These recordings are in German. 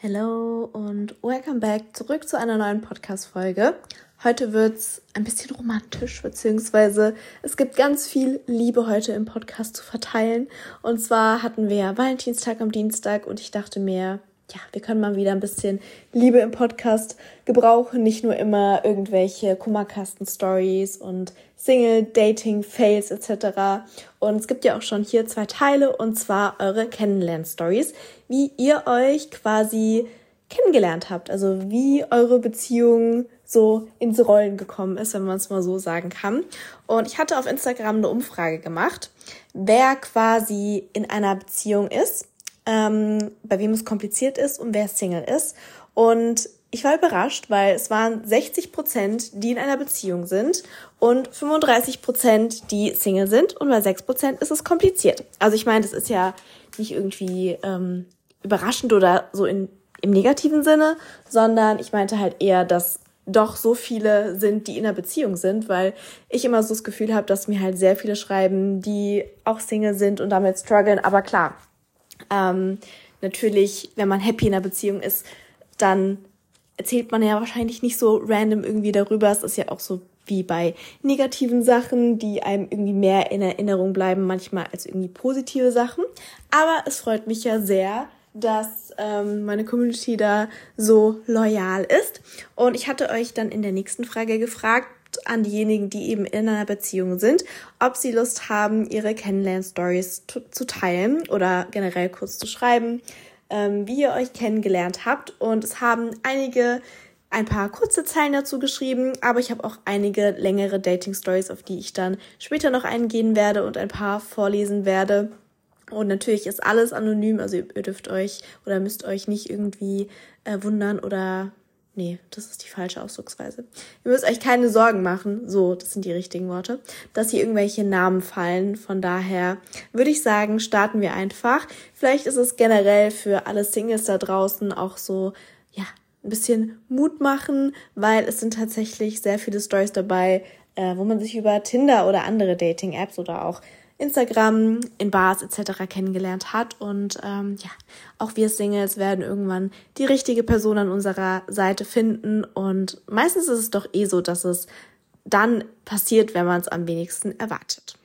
Hello und welcome back zurück zu einer neuen Podcast-Folge. Heute wird's ein bisschen romantisch, beziehungsweise es gibt ganz viel Liebe heute im Podcast zu verteilen. Und zwar hatten wir Valentinstag am Dienstag und ich dachte mir, ja, wir können mal wieder ein bisschen Liebe im Podcast gebrauchen, nicht nur immer irgendwelche Kummerkasten-Stories und Single-Dating-Fails etc. Und es gibt ja auch schon hier zwei Teile und zwar eure Kennenlern-Stories, wie ihr euch quasi kennengelernt habt, also wie eure Beziehung so ins Rollen gekommen ist, wenn man es mal so sagen kann. Und ich hatte auf Instagram eine Umfrage gemacht, wer quasi in einer Beziehung ist ähm, bei wem es kompliziert ist und wer Single ist. Und ich war überrascht, weil es waren 60 Prozent, die in einer Beziehung sind und 35 Prozent, die Single sind und bei 6 Prozent ist es kompliziert. Also ich meine, das ist ja nicht irgendwie ähm, überraschend oder so in, im negativen Sinne, sondern ich meinte halt eher, dass doch so viele sind, die in einer Beziehung sind, weil ich immer so das Gefühl habe, dass mir halt sehr viele schreiben, die auch Single sind und damit strugglen. Aber klar, ähm, natürlich, wenn man happy in einer Beziehung ist, dann erzählt man ja wahrscheinlich nicht so random irgendwie darüber. Es ist ja auch so wie bei negativen Sachen, die einem irgendwie mehr in Erinnerung bleiben, manchmal als irgendwie positive Sachen. Aber es freut mich ja sehr, dass ähm, meine Community da so loyal ist. Und ich hatte euch dann in der nächsten Frage gefragt, an diejenigen, die eben in einer Beziehung sind, ob sie Lust haben, ihre Kennenlern-Stories zu teilen oder generell kurz zu schreiben, ähm, wie ihr euch kennengelernt habt. Und es haben einige ein paar kurze Zeilen dazu geschrieben, aber ich habe auch einige längere Dating-Stories, auf die ich dann später noch eingehen werde und ein paar vorlesen werde. Und natürlich ist alles anonym, also ihr dürft euch oder müsst euch nicht irgendwie äh, wundern oder Nee, das ist die falsche Ausdrucksweise. Ihr müsst euch keine Sorgen machen, so, das sind die richtigen Worte, dass hier irgendwelche Namen fallen. Von daher würde ich sagen, starten wir einfach. Vielleicht ist es generell für alle Singles da draußen auch so, ja, ein bisschen Mut machen, weil es sind tatsächlich sehr viele Stories dabei, äh, wo man sich über Tinder oder andere Dating-Apps oder auch Instagram, in Bars etc. kennengelernt hat. Und ähm, ja, auch wir Singles werden irgendwann die richtige Person an unserer Seite finden. Und meistens ist es doch eh so, dass es dann passiert, wenn man es am wenigsten erwartet.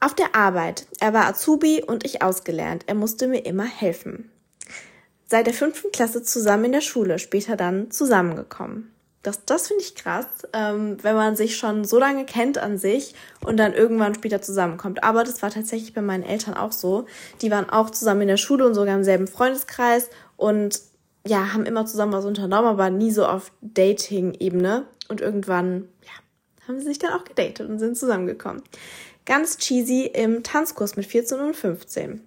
Auf der Arbeit. Er war Azubi und ich ausgelernt. Er musste mir immer helfen. Seit der fünften Klasse zusammen in der Schule, später dann zusammengekommen. Das, das finde ich krass, ähm, wenn man sich schon so lange kennt an sich und dann irgendwann später zusammenkommt. Aber das war tatsächlich bei meinen Eltern auch so. Die waren auch zusammen in der Schule und sogar im selben Freundeskreis und ja, haben immer zusammen was unternommen, aber nie so auf Dating-Ebene. Und irgendwann, ja, haben sie sich dann auch gedatet und sind zusammengekommen. Ganz cheesy im Tanzkurs mit 14 und 15.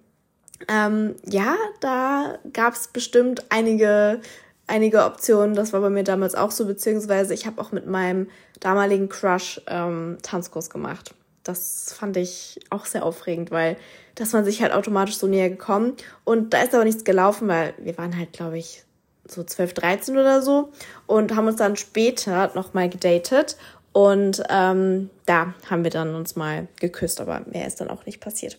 Ähm, ja, da gab es bestimmt einige einige Optionen. Das war bei mir damals auch so, beziehungsweise ich habe auch mit meinem damaligen Crush ähm, Tanzkurs gemacht. Das fand ich auch sehr aufregend, weil dass man sich halt automatisch so näher gekommen. Und da ist aber nichts gelaufen, weil wir waren halt, glaube ich, so 12, 13 oder so und haben uns dann später nochmal gedatet. Und ähm, da haben wir dann uns mal geküsst, aber mehr ist dann auch nicht passiert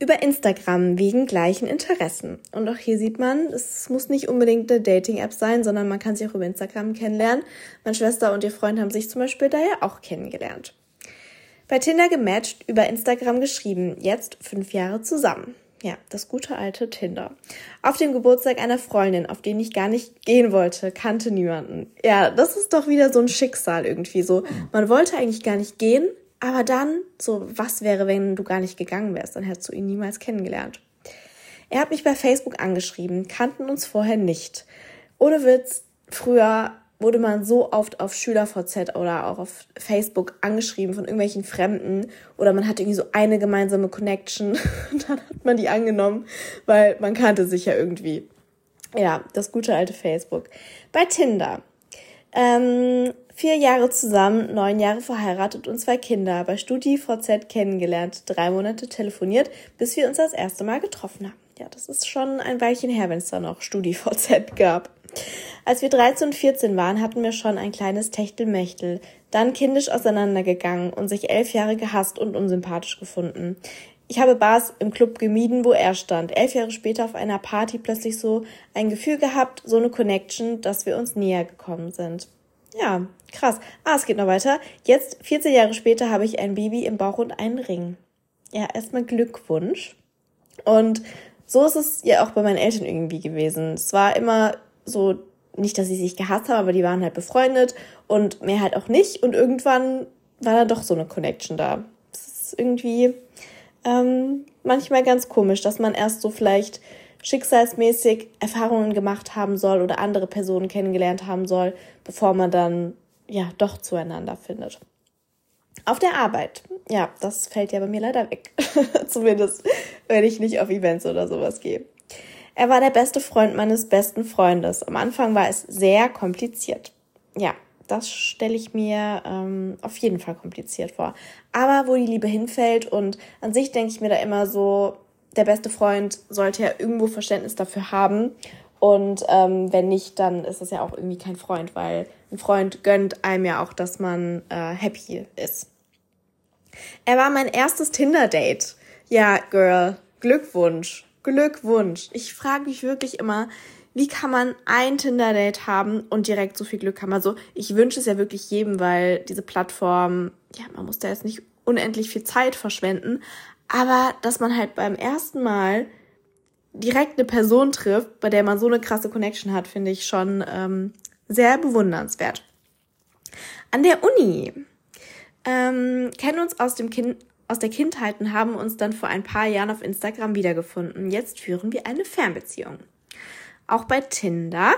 über Instagram wegen gleichen Interessen. Und auch hier sieht man, es muss nicht unbedingt eine Dating-App sein, sondern man kann sich auch über Instagram kennenlernen. Meine Schwester und ihr Freund haben sich zum Beispiel daher auch kennengelernt. Bei Tinder gematcht, über Instagram geschrieben, jetzt fünf Jahre zusammen. Ja, das gute alte Tinder. Auf dem Geburtstag einer Freundin, auf den ich gar nicht gehen wollte, kannte niemanden. Ja, das ist doch wieder so ein Schicksal irgendwie so. Man wollte eigentlich gar nicht gehen, aber dann, so, was wäre, wenn du gar nicht gegangen wärst? Dann hättest du ihn niemals kennengelernt. Er hat mich bei Facebook angeschrieben, kannten uns vorher nicht. Ohne Witz, früher wurde man so oft auf SchülerVZ oder auch auf Facebook angeschrieben von irgendwelchen Fremden oder man hatte irgendwie so eine gemeinsame Connection und dann hat man die angenommen, weil man kannte sich ja irgendwie. Ja, das gute alte Facebook. Bei Tinder. Ähm, Vier Jahre zusammen, neun Jahre verheiratet und zwei Kinder, bei StudiVZ kennengelernt, drei Monate telefoniert, bis wir uns das erste Mal getroffen haben. Ja, das ist schon ein Weilchen her, wenn es da noch StudiVZ gab. Als wir 13 und 14 waren, hatten wir schon ein kleines Techtelmechtel, dann kindisch auseinandergegangen und sich elf Jahre gehasst und unsympathisch gefunden. Ich habe Bars im Club gemieden, wo er stand. Elf Jahre später auf einer Party plötzlich so ein Gefühl gehabt, so eine Connection, dass wir uns näher gekommen sind. Ja, krass. Ah, es geht noch weiter. Jetzt, 14 Jahre später, habe ich ein Baby im Bauch und einen Ring. Ja, erstmal Glückwunsch. Und so ist es ja auch bei meinen Eltern irgendwie gewesen. Es war immer so, nicht, dass sie sich gehasst haben, aber die waren halt befreundet und mehr halt auch nicht. Und irgendwann war da doch so eine Connection da. Das ist irgendwie ähm, manchmal ganz komisch, dass man erst so vielleicht schicksalsmäßig Erfahrungen gemacht haben soll oder andere Personen kennengelernt haben soll, bevor man dann ja doch zueinander findet. Auf der Arbeit. Ja, das fällt ja bei mir leider weg. Zumindest, wenn ich nicht auf Events oder sowas gehe. Er war der beste Freund meines besten Freundes. Am Anfang war es sehr kompliziert. Ja, das stelle ich mir ähm, auf jeden Fall kompliziert vor. Aber wo die Liebe hinfällt und an sich denke ich mir da immer so, der beste Freund sollte ja irgendwo Verständnis dafür haben. Und ähm, wenn nicht, dann ist es ja auch irgendwie kein Freund, weil ein Freund gönnt einem ja auch, dass man äh, happy ist. Er war mein erstes Tinder-Date. Ja, Girl, Glückwunsch. Glückwunsch. Ich frage mich wirklich immer, wie kann man ein Tinder-Date haben und direkt so viel Glück haben? Also ich wünsche es ja wirklich jedem, weil diese Plattform, ja, man muss da jetzt nicht unendlich viel Zeit verschwenden, aber dass man halt beim ersten Mal direkt eine Person trifft, bei der man so eine krasse Connection hat, finde ich schon ähm, sehr bewundernswert. An der Uni ähm, kennen uns aus dem kind aus der Kindheit und haben uns dann vor ein paar Jahren auf Instagram wiedergefunden. Jetzt führen wir eine Fernbeziehung. Auch bei Tinder.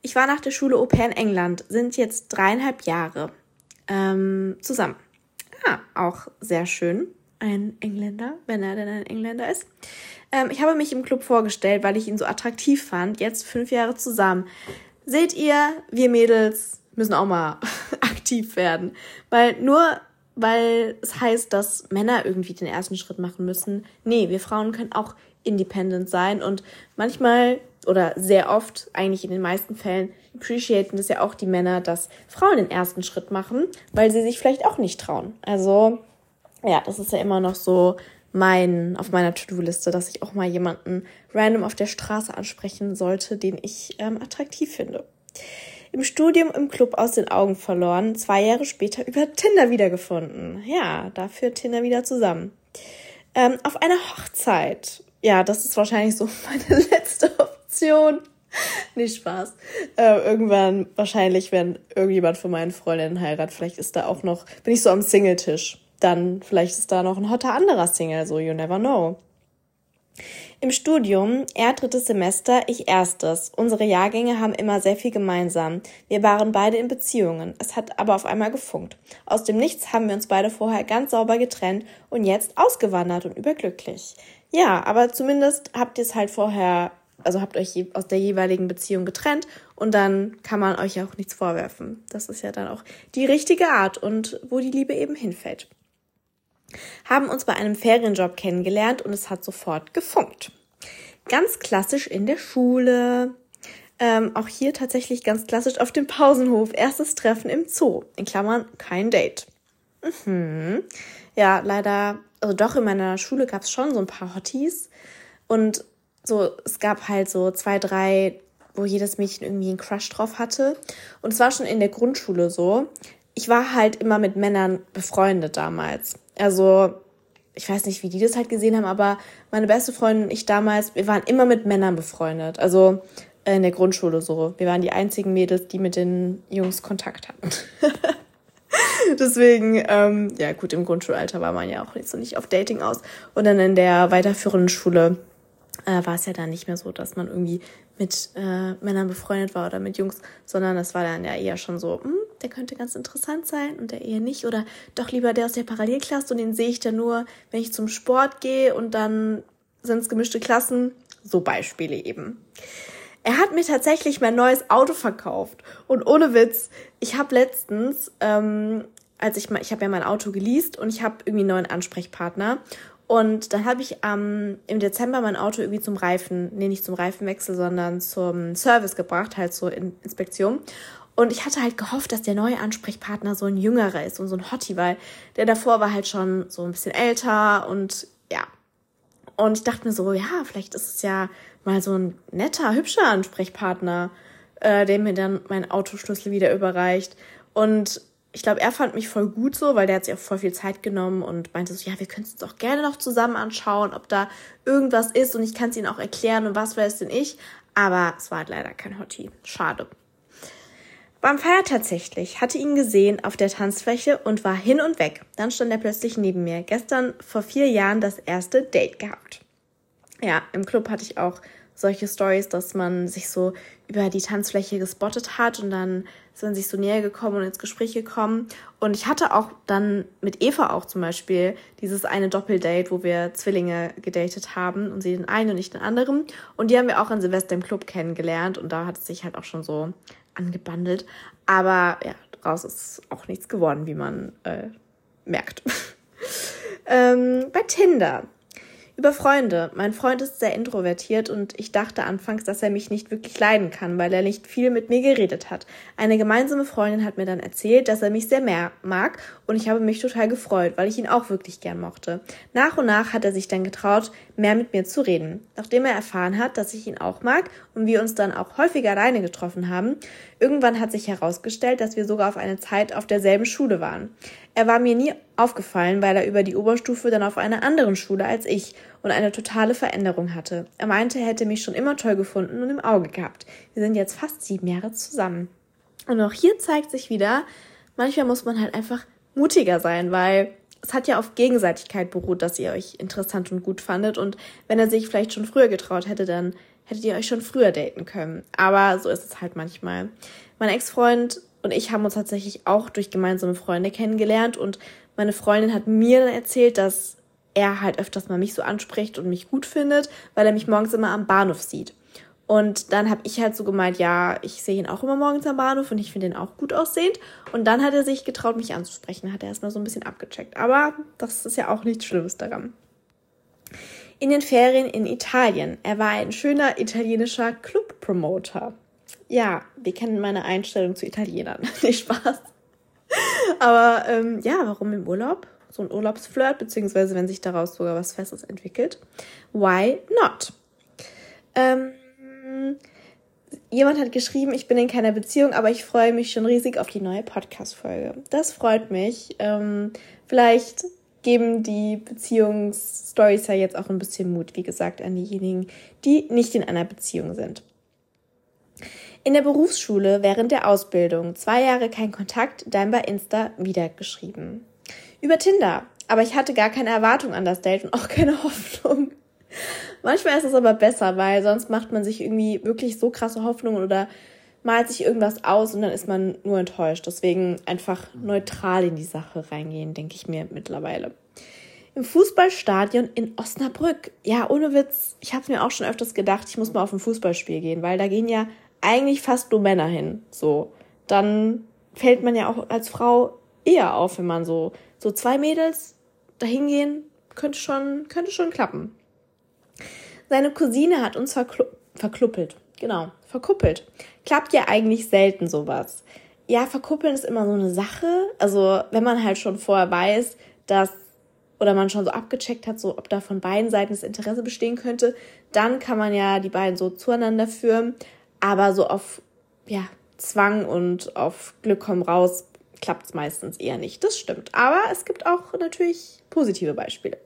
Ich war nach der Schule Au pair in England, sind jetzt dreieinhalb Jahre ähm, zusammen. Ah, auch sehr schön. Ein Engländer, wenn er denn ein Engländer ist. Ähm, ich habe mich im Club vorgestellt, weil ich ihn so attraktiv fand. Jetzt fünf Jahre zusammen. Seht ihr, wir Mädels müssen auch mal aktiv werden. Weil nur weil es heißt, dass Männer irgendwie den ersten Schritt machen müssen. Nee, wir Frauen können auch independent sein und manchmal oder sehr oft, eigentlich in den meisten Fällen, appreciaten das ja auch die Männer, dass Frauen den ersten Schritt machen, weil sie sich vielleicht auch nicht trauen. Also, ja, das ist ja immer noch so mein, auf meiner To-Do-Liste, dass ich auch mal jemanden random auf der Straße ansprechen sollte, den ich ähm, attraktiv finde im Studium im Club aus den Augen verloren, zwei Jahre später über Tinder wiedergefunden. Ja, dafür Tinder wieder zusammen. Ähm, auf einer Hochzeit. Ja, das ist wahrscheinlich so meine letzte Option. Nicht Spaß. Äh, irgendwann, wahrscheinlich, wenn irgendjemand von meinen Freundinnen heiratet, vielleicht ist da auch noch, bin ich so am Singletisch. Dann vielleicht ist da noch ein hotter anderer Single, so you never know. Im Studium, er drittes Semester, ich erstes. Unsere Jahrgänge haben immer sehr viel gemeinsam. Wir waren beide in Beziehungen. Es hat aber auf einmal gefunkt. Aus dem Nichts haben wir uns beide vorher ganz sauber getrennt und jetzt ausgewandert und überglücklich. Ja, aber zumindest habt ihr es halt vorher, also habt euch aus der jeweiligen Beziehung getrennt und dann kann man euch ja auch nichts vorwerfen. Das ist ja dann auch die richtige Art und wo die Liebe eben hinfällt haben uns bei einem Ferienjob kennengelernt und es hat sofort gefunkt. Ganz klassisch in der Schule. Ähm, auch hier tatsächlich ganz klassisch auf dem Pausenhof. Erstes Treffen im Zoo. In Klammern kein Date. Mhm. Ja, leider, also doch in meiner Schule gab es schon so ein paar Hotties. Und so, es gab halt so zwei, drei, wo jedes Mädchen irgendwie einen Crush drauf hatte. Und es war schon in der Grundschule so. Ich war halt immer mit Männern befreundet damals. Also, ich weiß nicht, wie die das halt gesehen haben, aber meine beste Freundin und ich damals, wir waren immer mit Männern befreundet. Also in der Grundschule so. Wir waren die einzigen Mädels, die mit den Jungs Kontakt hatten. Deswegen, ähm, ja gut, im Grundschulalter war man ja auch nicht so nicht auf Dating aus. Und dann in der weiterführenden Schule äh, war es ja dann nicht mehr so, dass man irgendwie mit äh, Männern befreundet war oder mit Jungs, sondern das war dann ja eher schon so, hm, der könnte ganz interessant sein und der eher nicht oder doch lieber der aus der Parallelklasse und den sehe ich dann nur, wenn ich zum Sport gehe und dann sind es gemischte Klassen. So Beispiele eben. Er hat mir tatsächlich mein neues Auto verkauft und ohne Witz, ich habe letztens, ähm, als ich mal, ich habe ja mein Auto geleast und ich habe irgendwie einen neuen Ansprechpartner und dann habe ich ähm, im Dezember mein Auto irgendwie zum Reifen, nee, nicht zum Reifenwechsel, sondern zum Service gebracht, halt zur In Inspektion. Und ich hatte halt gehofft, dass der neue Ansprechpartner so ein jüngerer ist und so ein Hottie, weil der davor war halt schon so ein bisschen älter und ja, Und ich dachte mir so, ja, vielleicht ist es ja mal so ein netter, hübscher Ansprechpartner, äh, der mir dann meinen Autoschlüssel wieder überreicht. Und ich glaube, er fand mich voll gut so, weil der hat sich auch voll viel Zeit genommen und meinte so, ja, wir können es uns auch gerne noch zusammen anschauen, ob da irgendwas ist und ich kann es ihnen auch erklären und was weiß denn ich. Aber es war halt leider kein Hottie. Schade. Beim Feier tatsächlich, hatte ihn gesehen auf der Tanzfläche und war hin und weg. Dann stand er plötzlich neben mir. Gestern vor vier Jahren das erste Date gehabt. Ja, im Club hatte ich auch solche Stories, dass man sich so über die Tanzfläche gespottet hat und dann man sich so näher gekommen und ins Gespräch gekommen. Und ich hatte auch dann mit Eva auch zum Beispiel dieses eine Doppeldate, wo wir Zwillinge gedatet haben und sie den einen und ich den anderen. Und die haben wir auch an Silvester im Club kennengelernt und da hat es sich halt auch schon so angebandelt. Aber ja, daraus ist auch nichts geworden, wie man äh, merkt. ähm, bei Tinder über Freunde. Mein Freund ist sehr introvertiert und ich dachte anfangs, dass er mich nicht wirklich leiden kann, weil er nicht viel mit mir geredet hat. Eine gemeinsame Freundin hat mir dann erzählt, dass er mich sehr mehr mag und ich habe mich total gefreut, weil ich ihn auch wirklich gern mochte. Nach und nach hat er sich dann getraut, mehr mit mir zu reden. Nachdem er erfahren hat, dass ich ihn auch mag und wir uns dann auch häufiger alleine getroffen haben, irgendwann hat sich herausgestellt, dass wir sogar auf eine Zeit auf derselben Schule waren. Er war mir nie aufgefallen, weil er über die Oberstufe dann auf einer anderen Schule als ich und eine totale Veränderung hatte. Er meinte, er hätte mich schon immer toll gefunden und im Auge gehabt. Wir sind jetzt fast sieben Jahre zusammen. Und auch hier zeigt sich wieder, manchmal muss man halt einfach mutiger sein, weil es hat ja auf Gegenseitigkeit beruht, dass ihr euch interessant und gut fandet. Und wenn er sich vielleicht schon früher getraut hätte, dann hättet ihr euch schon früher daten können. Aber so ist es halt manchmal. Mein Ex-Freund und ich haben uns tatsächlich auch durch gemeinsame Freunde kennengelernt und meine Freundin hat mir dann erzählt, dass er halt öfters mal mich so anspricht und mich gut findet, weil er mich morgens immer am Bahnhof sieht. Und dann habe ich halt so gemeint, ja, ich sehe ihn auch immer morgens am Bahnhof und ich finde ihn auch gut aussehend. Und dann hat er sich getraut, mich anzusprechen, hat er erstmal so ein bisschen abgecheckt. Aber das ist ja auch nichts Schlimmes daran. In den Ferien in Italien. Er war ein schöner italienischer Club-Promoter ja, wir kennen meine Einstellung zu Italienern. Nicht Spaß. Aber ähm, ja, warum im Urlaub? So ein Urlaubsflirt, beziehungsweise wenn sich daraus sogar was Festes entwickelt. Why not? Ähm, jemand hat geschrieben, ich bin in keiner Beziehung, aber ich freue mich schon riesig auf die neue Podcast-Folge. Das freut mich. Ähm, vielleicht geben die Beziehungsstories ja jetzt auch ein bisschen Mut, wie gesagt, an diejenigen, die nicht in einer Beziehung sind. In der Berufsschule während der Ausbildung zwei Jahre kein Kontakt, dann bei Insta wieder geschrieben. Über Tinder, aber ich hatte gar keine Erwartung an das Date und auch keine Hoffnung. Manchmal ist es aber besser, weil sonst macht man sich irgendwie wirklich so krasse Hoffnungen oder malt sich irgendwas aus und dann ist man nur enttäuscht. Deswegen einfach neutral in die Sache reingehen, denke ich mir mittlerweile. Im Fußballstadion in Osnabrück. Ja, ohne Witz. Ich habe mir auch schon öfters gedacht, ich muss mal auf ein Fußballspiel gehen, weil da gehen ja eigentlich fast nur Männer hin. So, dann fällt man ja auch als Frau eher auf, wenn man so so zwei Mädels dahin gehen, könnte schon könnte schon klappen. Seine Cousine hat uns verklu verkluppelt. Genau, verkuppelt. Klappt ja eigentlich selten sowas. Ja, verkuppeln ist immer so eine Sache. Also, wenn man halt schon vorher weiß, dass oder man schon so abgecheckt hat, so ob da von beiden Seiten das Interesse bestehen könnte, dann kann man ja die beiden so zueinander führen. Aber so auf ja, Zwang und auf Glück komm raus klappt es meistens eher nicht. Das stimmt. Aber es gibt auch natürlich positive Beispiele.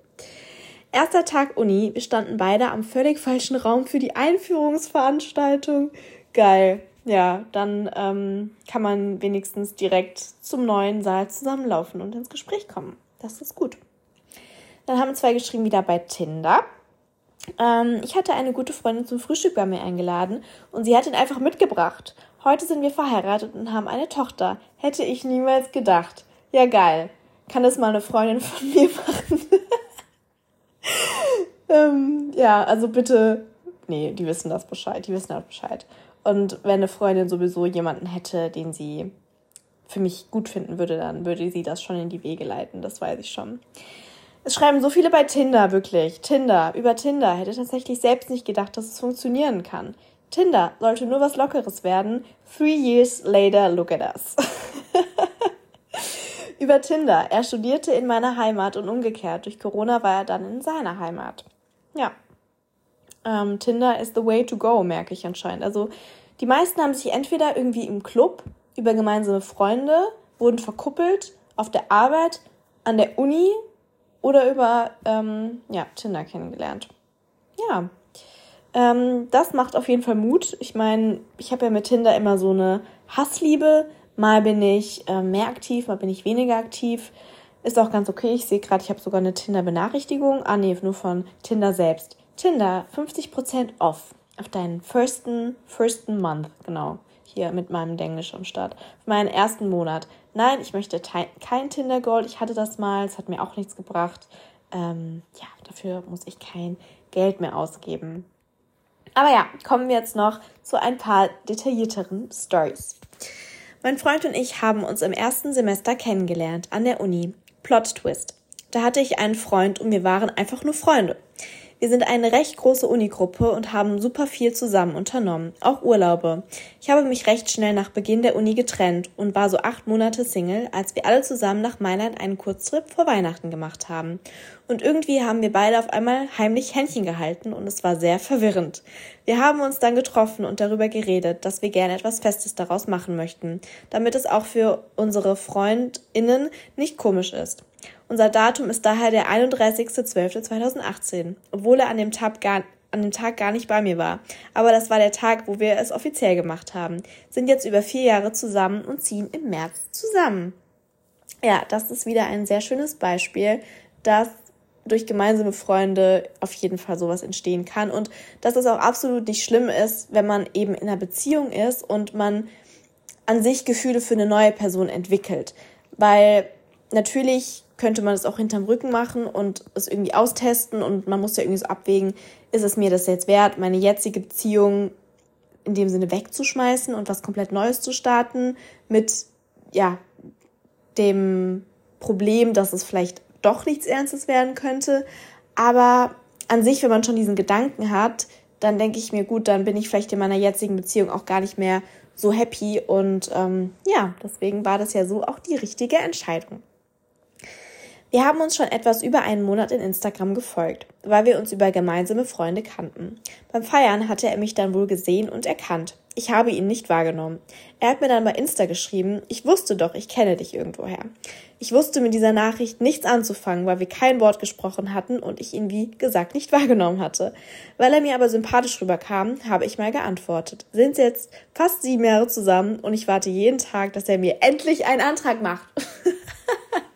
Erster Tag Uni, wir standen beide am völlig falschen Raum für die Einführungsveranstaltung. Geil. Ja, dann ähm, kann man wenigstens direkt zum neuen Saal zusammenlaufen und ins Gespräch kommen. Das ist gut. Dann haben zwei geschrieben wieder bei Tinder. Ähm, ich hatte eine gute Freundin zum Frühstück bei mir eingeladen und sie hat ihn einfach mitgebracht. Heute sind wir verheiratet und haben eine Tochter. Hätte ich niemals gedacht. Ja, geil. Kann das mal eine Freundin von mir machen? Ähm, ja, also bitte. Nee, die wissen das Bescheid. Die wissen das Bescheid. Und wenn eine Freundin sowieso jemanden hätte, den sie für mich gut finden würde, dann würde sie das schon in die Wege leiten. Das weiß ich schon. Es schreiben so viele bei Tinder, wirklich. Tinder, über Tinder. Hätte tatsächlich selbst nicht gedacht, dass es funktionieren kann. Tinder sollte nur was Lockeres werden. Three years later, look at us. über Tinder. Er studierte in meiner Heimat und umgekehrt. Durch Corona war er dann in seiner Heimat. Ja. Ähm, Tinder is the way to go, merke ich anscheinend. Also die meisten haben sich entweder irgendwie im Club über gemeinsame Freunde, wurden verkuppelt, auf der Arbeit, an der Uni oder über ähm, ja, Tinder kennengelernt. Ja, ähm, das macht auf jeden Fall Mut. Ich meine, ich habe ja mit Tinder immer so eine Hassliebe. Mal bin ich äh, mehr aktiv, mal bin ich weniger aktiv. Ist auch ganz okay. Ich sehe gerade, ich habe sogar eine Tinder-Benachrichtigung. Ah, nee, nur von Tinder selbst. Tinder, 50% off auf deinen firsten, firsten month, genau. Hier mit meinem Denglisch am Start. Für meinen ersten Monat. Nein, ich möchte kein Tinder Gold. Ich hatte das mal, es hat mir auch nichts gebracht. Ähm, ja, dafür muss ich kein Geld mehr ausgeben. Aber ja, kommen wir jetzt noch zu ein paar detaillierteren Stories. Mein Freund und ich haben uns im ersten Semester kennengelernt an der Uni. Plot Twist. Da hatte ich einen Freund und wir waren einfach nur Freunde. Wir sind eine recht große Unigruppe und haben super viel zusammen unternommen, auch Urlaube. Ich habe mich recht schnell nach Beginn der Uni getrennt und war so acht Monate Single, als wir alle zusammen nach Mailand einen Kurztrip vor Weihnachten gemacht haben. Und irgendwie haben wir beide auf einmal heimlich Händchen gehalten und es war sehr verwirrend. Wir haben uns dann getroffen und darüber geredet, dass wir gerne etwas Festes daraus machen möchten, damit es auch für unsere FreundInnen nicht komisch ist. Unser Datum ist daher der 31.12.2018, obwohl er an dem, Tag gar, an dem Tag gar nicht bei mir war. Aber das war der Tag, wo wir es offiziell gemacht haben. Sind jetzt über vier Jahre zusammen und ziehen im März zusammen. Ja, das ist wieder ein sehr schönes Beispiel, dass durch gemeinsame Freunde auf jeden Fall sowas entstehen kann und dass es auch absolut nicht schlimm ist, wenn man eben in einer Beziehung ist und man an sich Gefühle für eine neue Person entwickelt. Weil natürlich könnte man es auch hinterm Rücken machen und es irgendwie austesten und man muss ja irgendwie so abwägen, ist es mir das jetzt wert, meine jetzige Beziehung in dem Sinne wegzuschmeißen und was komplett Neues zu starten mit, ja, dem Problem, dass es vielleicht doch nichts Ernstes werden könnte. Aber an sich, wenn man schon diesen Gedanken hat, dann denke ich mir, gut, dann bin ich vielleicht in meiner jetzigen Beziehung auch gar nicht mehr so happy. Und ähm, ja, deswegen war das ja so auch die richtige Entscheidung. Wir haben uns schon etwas über einen Monat in Instagram gefolgt, weil wir uns über gemeinsame Freunde kannten. Beim Feiern hatte er mich dann wohl gesehen und erkannt. Ich habe ihn nicht wahrgenommen. Er hat mir dann bei Insta geschrieben, ich wusste doch, ich kenne dich irgendwoher. Ich wusste mit dieser Nachricht nichts anzufangen, weil wir kein Wort gesprochen hatten und ich ihn wie gesagt nicht wahrgenommen hatte. Weil er mir aber sympathisch rüberkam, habe ich mal geantwortet. Sind jetzt fast sieben Jahre zusammen und ich warte jeden Tag, dass er mir endlich einen Antrag macht.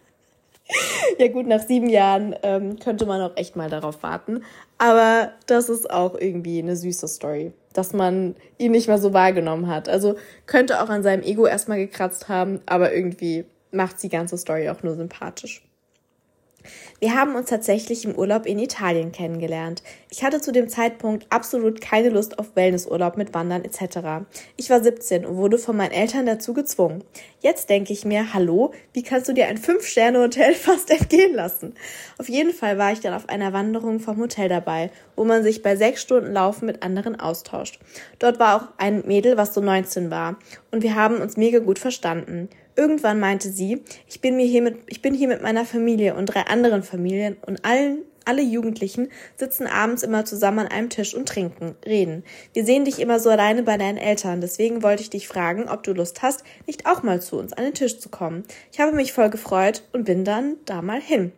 ja gut, nach sieben Jahren ähm, könnte man auch echt mal darauf warten. Aber das ist auch irgendwie eine süße Story, dass man ihn nicht mehr so wahrgenommen hat. Also könnte auch an seinem Ego erstmal gekratzt haben, aber irgendwie macht die ganze Story auch nur sympathisch. Wir haben uns tatsächlich im Urlaub in Italien kennengelernt. Ich hatte zu dem Zeitpunkt absolut keine Lust auf Wellnessurlaub mit Wandern etc. Ich war 17 und wurde von meinen Eltern dazu gezwungen. Jetzt denke ich mir, hallo, wie kannst du dir ein 5-Sterne-Hotel fast entgehen lassen? Auf jeden Fall war ich dann auf einer Wanderung vom Hotel dabei, wo man sich bei sechs Stunden Laufen mit anderen austauscht. Dort war auch ein Mädel, was so 19 war, und wir haben uns mega gut verstanden. Irgendwann meinte sie, ich bin, mir hier mit, ich bin hier mit meiner Familie und drei anderen Familien und allen, alle Jugendlichen sitzen abends immer zusammen an einem Tisch und trinken, reden. Wir sehen dich immer so alleine bei deinen Eltern, deswegen wollte ich dich fragen, ob du Lust hast, nicht auch mal zu uns an den Tisch zu kommen. Ich habe mich voll gefreut und bin dann da mal hin.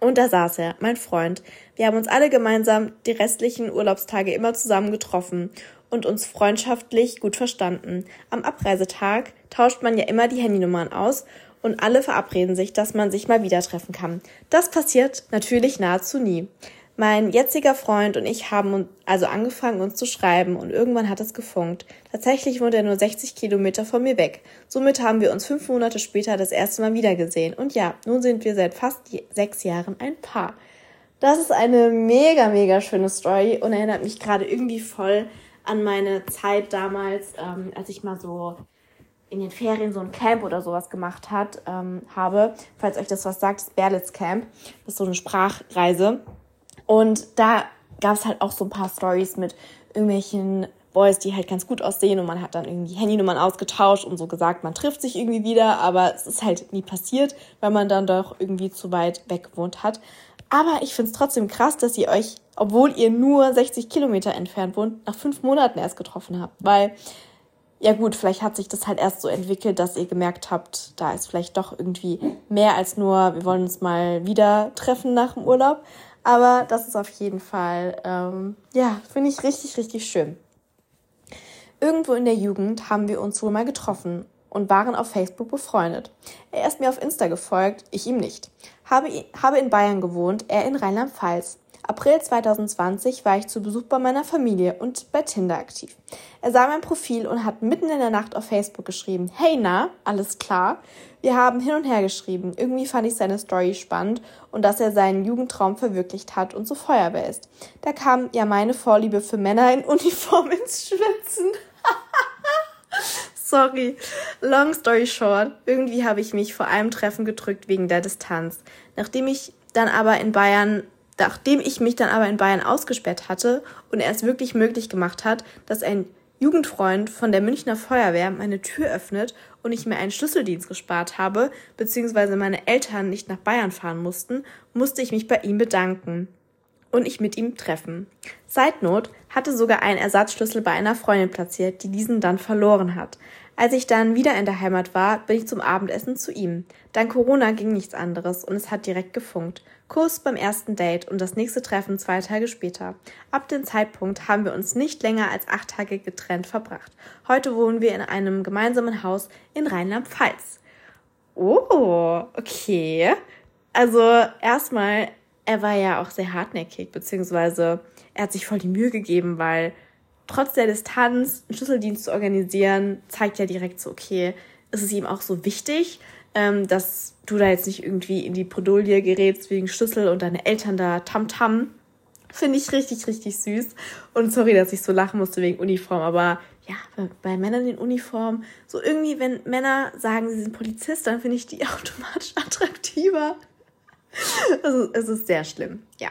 Und da saß er, mein Freund. Wir haben uns alle gemeinsam die restlichen Urlaubstage immer zusammen getroffen und uns freundschaftlich gut verstanden. Am Abreisetag tauscht man ja immer die Handynummern aus und alle verabreden sich, dass man sich mal wieder treffen kann. Das passiert natürlich nahezu nie. Mein jetziger Freund und ich haben also angefangen, uns zu schreiben und irgendwann hat es gefunkt. Tatsächlich wohnt er nur 60 Kilometer von mir weg. Somit haben wir uns fünf Monate später das erste Mal wiedergesehen. Und ja, nun sind wir seit fast sechs Jahren ein Paar. Das ist eine mega, mega schöne Story und erinnert mich gerade irgendwie voll an meine Zeit damals, ähm, als ich mal so in den Ferien so ein Camp oder sowas gemacht hat, ähm, habe. Falls euch das was sagt, das Berlitz Camp. Das ist so eine Sprachreise. Und da gab es halt auch so ein paar Stories mit irgendwelchen Boys, die halt ganz gut aussehen und man hat dann irgendwie Handynummern ausgetauscht und so gesagt, man trifft sich irgendwie wieder, aber es ist halt nie passiert, weil man dann doch irgendwie zu weit weg gewohnt hat. Aber ich finde es trotzdem krass, dass ihr euch, obwohl ihr nur 60 Kilometer entfernt wohnt, nach fünf Monaten erst getroffen habt. Weil, ja gut, vielleicht hat sich das halt erst so entwickelt, dass ihr gemerkt habt, da ist vielleicht doch irgendwie mehr als nur, wir wollen uns mal wieder treffen nach dem Urlaub. Aber das ist auf jeden Fall, ähm, ja, finde ich richtig, richtig schön. Irgendwo in der Jugend haben wir uns wohl mal getroffen und waren auf Facebook befreundet. Er ist mir auf Insta gefolgt, ich ihm nicht. Habe, habe in Bayern gewohnt, er in Rheinland-Pfalz. April 2020 war ich zu Besuch bei meiner Familie und bei Tinder aktiv. Er sah mein Profil und hat mitten in der Nacht auf Facebook geschrieben, hey na, alles klar? Wir haben hin und her geschrieben. Irgendwie fand ich seine Story spannend und dass er seinen Jugendtraum verwirklicht hat und zur Feuerwehr ist. Da kam ja meine Vorliebe für Männer in Uniform ins Schwitzen. Sorry. Long story short. Irgendwie habe ich mich vor einem Treffen gedrückt wegen der Distanz. Nachdem ich dann aber in Bayern Nachdem ich mich dann aber in Bayern ausgesperrt hatte und er es wirklich möglich gemacht hat, dass ein Jugendfreund von der Münchner Feuerwehr meine Tür öffnet und ich mir einen Schlüsseldienst gespart habe, beziehungsweise meine Eltern nicht nach Bayern fahren mussten, musste ich mich bei ihm bedanken und ich mit ihm treffen. Zeitnot hatte sogar einen Ersatzschlüssel bei einer Freundin platziert, die diesen dann verloren hat. Als ich dann wieder in der Heimat war, bin ich zum Abendessen zu ihm. Dank Corona ging nichts anderes und es hat direkt gefunkt. Kurs beim ersten Date und das nächste Treffen zwei Tage später. Ab dem Zeitpunkt haben wir uns nicht länger als acht Tage getrennt verbracht. Heute wohnen wir in einem gemeinsamen Haus in Rheinland-Pfalz. Oh, okay. Also erstmal, er war ja auch sehr hartnäckig, beziehungsweise er hat sich voll die Mühe gegeben, weil trotz der Distanz einen Schlüsseldienst zu organisieren, zeigt ja direkt so, okay, ist es ihm auch so wichtig, ähm, dass du da jetzt nicht irgendwie in die Bredouille gerätst wegen Schlüssel und deine Eltern da Tamtam. Finde ich richtig, richtig süß. Und sorry, dass ich so lachen musste wegen Uniform, aber ja, bei, bei Männern in Uniform, so irgendwie, wenn Männer sagen, sie sind Polizist, dann finde ich die automatisch attraktiver. Also es ist sehr schlimm, ja.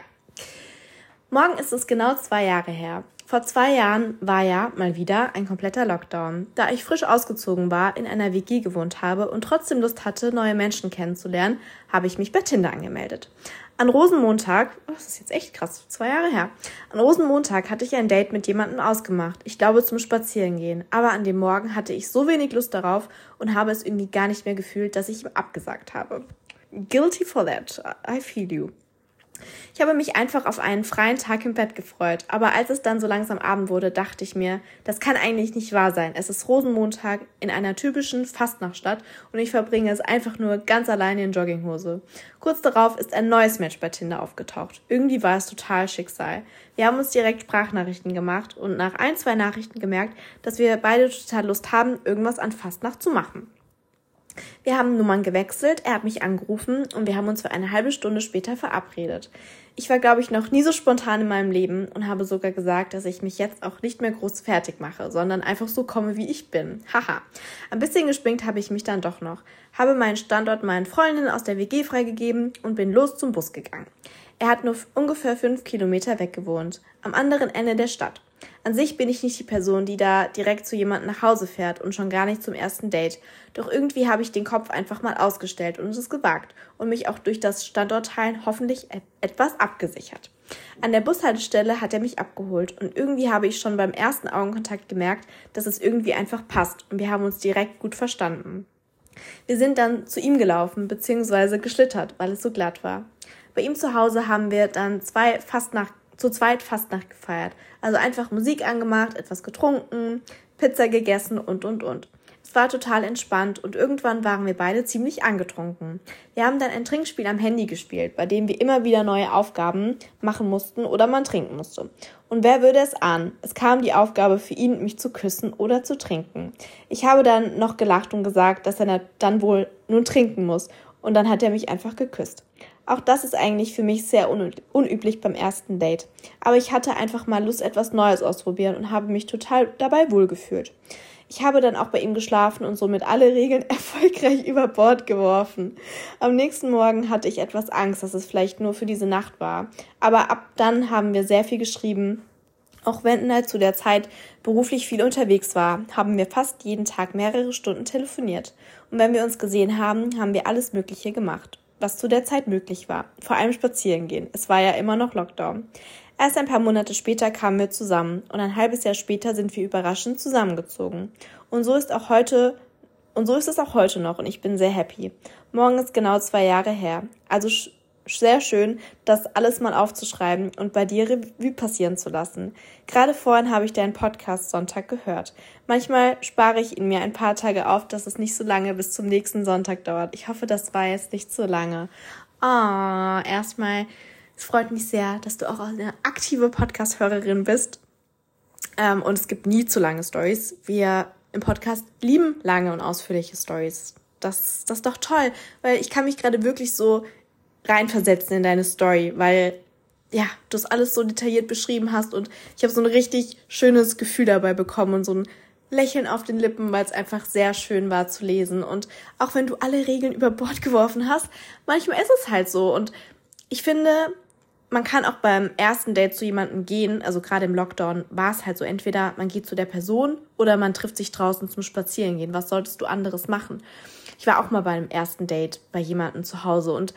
Morgen ist es genau zwei Jahre her. Vor zwei Jahren war ja mal wieder ein kompletter Lockdown. Da ich frisch ausgezogen war, in einer WG gewohnt habe und trotzdem Lust hatte, neue Menschen kennenzulernen, habe ich mich bei Tinder angemeldet. An Rosenmontag, oh, das ist jetzt echt krass, zwei Jahre her. An Rosenmontag hatte ich ein Date mit jemandem ausgemacht. Ich glaube zum Spazierengehen. Aber an dem Morgen hatte ich so wenig Lust darauf und habe es irgendwie gar nicht mehr gefühlt, dass ich ihm abgesagt habe. Guilty for that. I feel you. Ich habe mich einfach auf einen freien Tag im Bett gefreut, aber als es dann so langsam Abend wurde, dachte ich mir, das kann eigentlich nicht wahr sein. Es ist Rosenmontag in einer typischen Fastnachtstadt und ich verbringe es einfach nur ganz alleine in Jogginghose. Kurz darauf ist ein neues Match bei Tinder aufgetaucht. Irgendwie war es total Schicksal. Wir haben uns direkt Sprachnachrichten gemacht und nach ein, zwei Nachrichten gemerkt, dass wir beide total Lust haben, irgendwas an Fastnacht zu machen. Wir haben Nummern gewechselt, er hat mich angerufen und wir haben uns für eine halbe Stunde später verabredet. Ich war, glaube ich, noch nie so spontan in meinem Leben und habe sogar gesagt, dass ich mich jetzt auch nicht mehr groß fertig mache, sondern einfach so komme, wie ich bin. Haha. Ein bisschen gespringt habe ich mich dann doch noch, habe meinen Standort meinen Freundinnen aus der WG freigegeben und bin los zum Bus gegangen. Er hat nur ungefähr fünf Kilometer weg gewohnt, am anderen Ende der Stadt. An sich bin ich nicht die Person, die da direkt zu jemandem nach Hause fährt und schon gar nicht zum ersten Date. Doch irgendwie habe ich den Kopf einfach mal ausgestellt und es gewagt und mich auch durch das Standortteilen hoffentlich etwas abgesichert. An der Bushaltestelle hat er mich abgeholt und irgendwie habe ich schon beim ersten Augenkontakt gemerkt, dass es irgendwie einfach passt und wir haben uns direkt gut verstanden. Wir sind dann zu ihm gelaufen bzw. geschlittert, weil es so glatt war. Bei ihm zu Hause haben wir dann zwei fast nach zu zweit Fastnacht gefeiert. Also einfach Musik angemacht, etwas getrunken, Pizza gegessen und, und, und. Es war total entspannt und irgendwann waren wir beide ziemlich angetrunken. Wir haben dann ein Trinkspiel am Handy gespielt, bei dem wir immer wieder neue Aufgaben machen mussten oder man trinken musste. Und wer würde es ahnen? Es kam die Aufgabe für ihn, mich zu küssen oder zu trinken. Ich habe dann noch gelacht und gesagt, dass er dann wohl nun trinken muss. Und dann hat er mich einfach geküsst. Auch das ist eigentlich für mich sehr unüblich beim ersten Date. Aber ich hatte einfach mal Lust, etwas Neues auszuprobieren und habe mich total dabei wohlgefühlt. Ich habe dann auch bei ihm geschlafen und somit alle Regeln erfolgreich über Bord geworfen. Am nächsten Morgen hatte ich etwas Angst, dass es vielleicht nur für diese Nacht war. Aber ab dann haben wir sehr viel geschrieben. Auch wenn er zu der Zeit beruflich viel unterwegs war, haben wir fast jeden Tag mehrere Stunden telefoniert. Und wenn wir uns gesehen haben, haben wir alles Mögliche gemacht was zu der Zeit möglich war. Vor allem spazieren gehen. Es war ja immer noch Lockdown. Erst ein paar Monate später kamen wir zusammen und ein halbes Jahr später sind wir überraschend zusammengezogen. Und so ist auch heute und so ist es auch heute noch und ich bin sehr happy. Morgen ist genau zwei Jahre her. Also sehr schön, das alles mal aufzuschreiben und bei dir Revue passieren zu lassen. Gerade vorhin habe ich deinen Podcast Sonntag gehört. Manchmal spare ich ihn mir ein paar Tage auf, dass es nicht so lange bis zum nächsten Sonntag dauert. Ich hoffe, das war jetzt nicht so lange. Ah, oh, erstmal, es freut mich sehr, dass du auch eine aktive Podcast-Hörerin bist. Ähm, und es gibt nie zu lange Stories. Wir im Podcast lieben lange und ausführliche Stories. Das, das ist doch toll, weil ich kann mich gerade wirklich so reinversetzen in deine Story, weil ja, du es alles so detailliert beschrieben hast und ich habe so ein richtig schönes Gefühl dabei bekommen und so ein Lächeln auf den Lippen, weil es einfach sehr schön war zu lesen. Und auch wenn du alle Regeln über Bord geworfen hast, manchmal ist es halt so. Und ich finde, man kann auch beim ersten Date zu jemandem gehen, also gerade im Lockdown war es halt so, entweder man geht zu der Person oder man trifft sich draußen zum Spazierengehen. Was solltest du anderes machen? Ich war auch mal beim ersten Date bei jemandem zu Hause und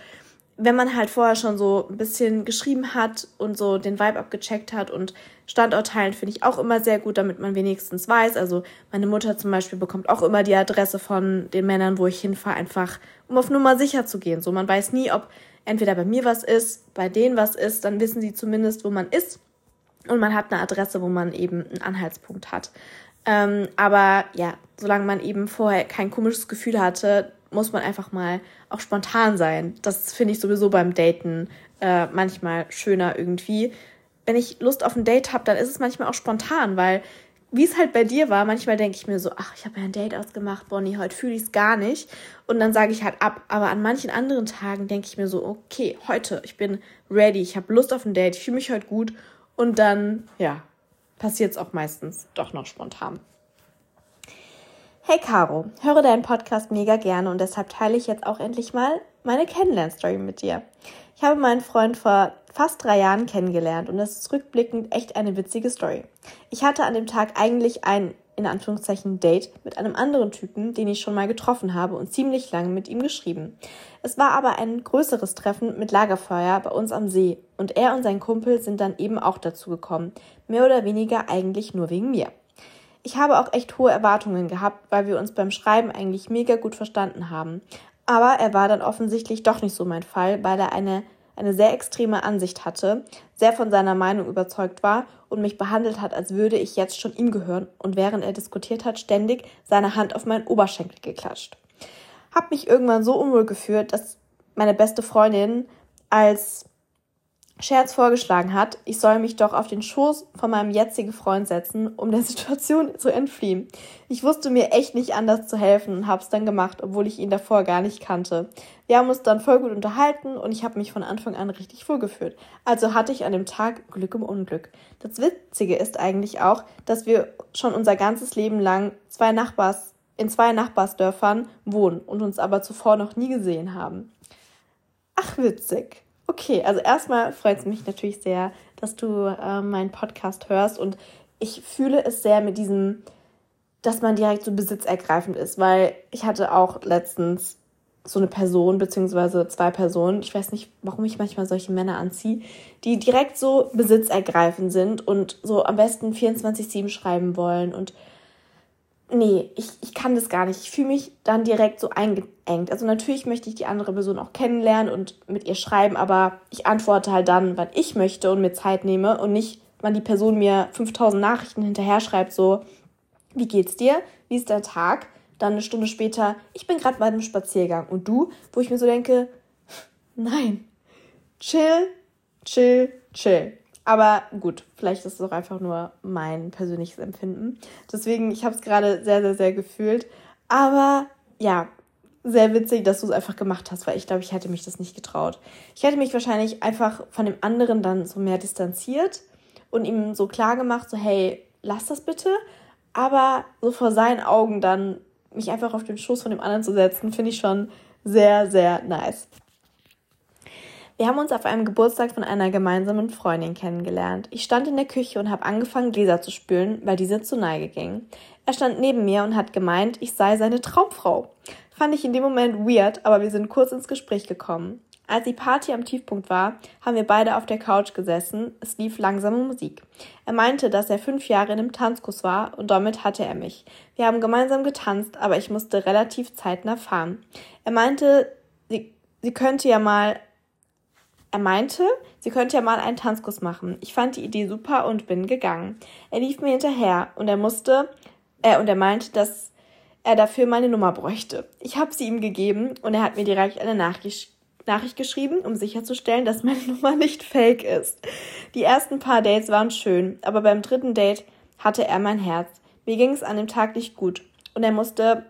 wenn man halt vorher schon so ein bisschen geschrieben hat und so den Vibe abgecheckt hat und Standort teilen finde ich auch immer sehr gut, damit man wenigstens weiß. Also meine Mutter zum Beispiel bekommt auch immer die Adresse von den Männern, wo ich hinfahre, einfach um auf Nummer sicher zu gehen. So man weiß nie, ob entweder bei mir was ist, bei denen was ist, dann wissen sie zumindest, wo man ist und man hat eine Adresse, wo man eben einen Anhaltspunkt hat. Ähm, aber ja, solange man eben vorher kein komisches Gefühl hatte, muss man einfach mal auch spontan sein. Das finde ich sowieso beim Daten äh, manchmal schöner irgendwie. Wenn ich Lust auf ein Date habe, dann ist es manchmal auch spontan, weil wie es halt bei dir war, manchmal denke ich mir so, ach, ich habe ja ein Date ausgemacht, Bonnie, heute fühle ich es gar nicht. Und dann sage ich halt ab. Aber an manchen anderen Tagen denke ich mir so, okay, heute, ich bin ready, ich habe Lust auf ein Date, ich fühle mich heute gut. Und dann, ja, passiert es auch meistens doch noch spontan. Hey Caro, höre deinen Podcast mega gerne und deshalb teile ich jetzt auch endlich mal meine Kennenlernstory mit dir. Ich habe meinen Freund vor fast drei Jahren kennengelernt und das ist rückblickend echt eine witzige Story. Ich hatte an dem Tag eigentlich ein, in Anführungszeichen, Date mit einem anderen Typen, den ich schon mal getroffen habe und ziemlich lange mit ihm geschrieben. Es war aber ein größeres Treffen mit Lagerfeuer bei uns am See und er und sein Kumpel sind dann eben auch dazu gekommen. Mehr oder weniger eigentlich nur wegen mir. Ich habe auch echt hohe Erwartungen gehabt, weil wir uns beim Schreiben eigentlich mega gut verstanden haben. Aber er war dann offensichtlich doch nicht so mein Fall, weil er eine, eine sehr extreme Ansicht hatte, sehr von seiner Meinung überzeugt war und mich behandelt hat, als würde ich jetzt schon ihm gehören und während er diskutiert hat, ständig seine Hand auf meinen Oberschenkel geklatscht. Hab mich irgendwann so unwohl gefühlt, dass meine beste Freundin als Scherz vorgeschlagen hat, ich soll mich doch auf den Schoß von meinem jetzigen Freund setzen, um der Situation zu entfliehen. Ich wusste mir echt nicht anders zu helfen und hab's dann gemacht, obwohl ich ihn davor gar nicht kannte. Wir haben uns dann voll gut unterhalten und ich habe mich von Anfang an richtig vorgeführt. Also hatte ich an dem Tag Glück im Unglück. Das Witzige ist eigentlich auch, dass wir schon unser ganzes Leben lang zwei Nachbars in zwei Nachbarsdörfern wohnen und uns aber zuvor noch nie gesehen haben. Ach, witzig. Okay, also erstmal freut es mich natürlich sehr, dass du äh, meinen Podcast hörst und ich fühle es sehr mit diesem, dass man direkt so besitzergreifend ist, weil ich hatte auch letztens so eine Person beziehungsweise zwei Personen, ich weiß nicht, warum ich manchmal solche Männer anziehe, die direkt so besitzergreifend sind und so am besten 24-7 schreiben wollen und nee, ich, ich kann das gar nicht. Ich fühle mich dann direkt so eingeengt. Also natürlich möchte ich die andere Person auch kennenlernen und mit ihr schreiben, aber ich antworte halt dann, wann ich möchte und mir Zeit nehme und nicht, wann die Person mir 5000 Nachrichten hinterher schreibt, so, wie geht's dir? Wie ist dein Tag? Dann eine Stunde später, ich bin gerade bei einem Spaziergang. Und du, wo ich mir so denke, nein, chill, chill, chill. Aber gut, vielleicht ist es auch einfach nur mein persönliches Empfinden. Deswegen, ich habe es gerade sehr, sehr, sehr gefühlt. Aber ja, sehr witzig, dass du es einfach gemacht hast, weil ich glaube, ich hätte mich das nicht getraut. Ich hätte mich wahrscheinlich einfach von dem anderen dann so mehr distanziert und ihm so klar gemacht, so hey, lass das bitte. Aber so vor seinen Augen dann mich einfach auf den Schoß von dem anderen zu setzen, finde ich schon sehr, sehr nice. Wir haben uns auf einem Geburtstag von einer gemeinsamen Freundin kennengelernt. Ich stand in der Küche und habe angefangen, Gläser zu spülen, weil diese zu Neige gingen. Er stand neben mir und hat gemeint, ich sei seine Traumfrau. Fand ich in dem Moment weird, aber wir sind kurz ins Gespräch gekommen. Als die Party am Tiefpunkt war, haben wir beide auf der Couch gesessen. Es lief langsame Musik. Er meinte, dass er fünf Jahre in einem Tanzkurs war und damit hatte er mich. Wir haben gemeinsam getanzt, aber ich musste relativ zeitnah fahren. Er meinte, sie, sie könnte ja mal, er meinte, sie könnte ja mal einen Tanzkurs machen. Ich fand die Idee super und bin gegangen. Er lief mir hinterher und er musste, äh, und er meinte, dass er dafür meine Nummer bräuchte. Ich habe sie ihm gegeben und er hat mir direkt eine Nachricht Nachricht geschrieben, um sicherzustellen, dass meine Nummer nicht fake ist. Die ersten paar Dates waren schön, aber beim dritten Date hatte er mein Herz. Mir ging es an dem Tag nicht gut und er musste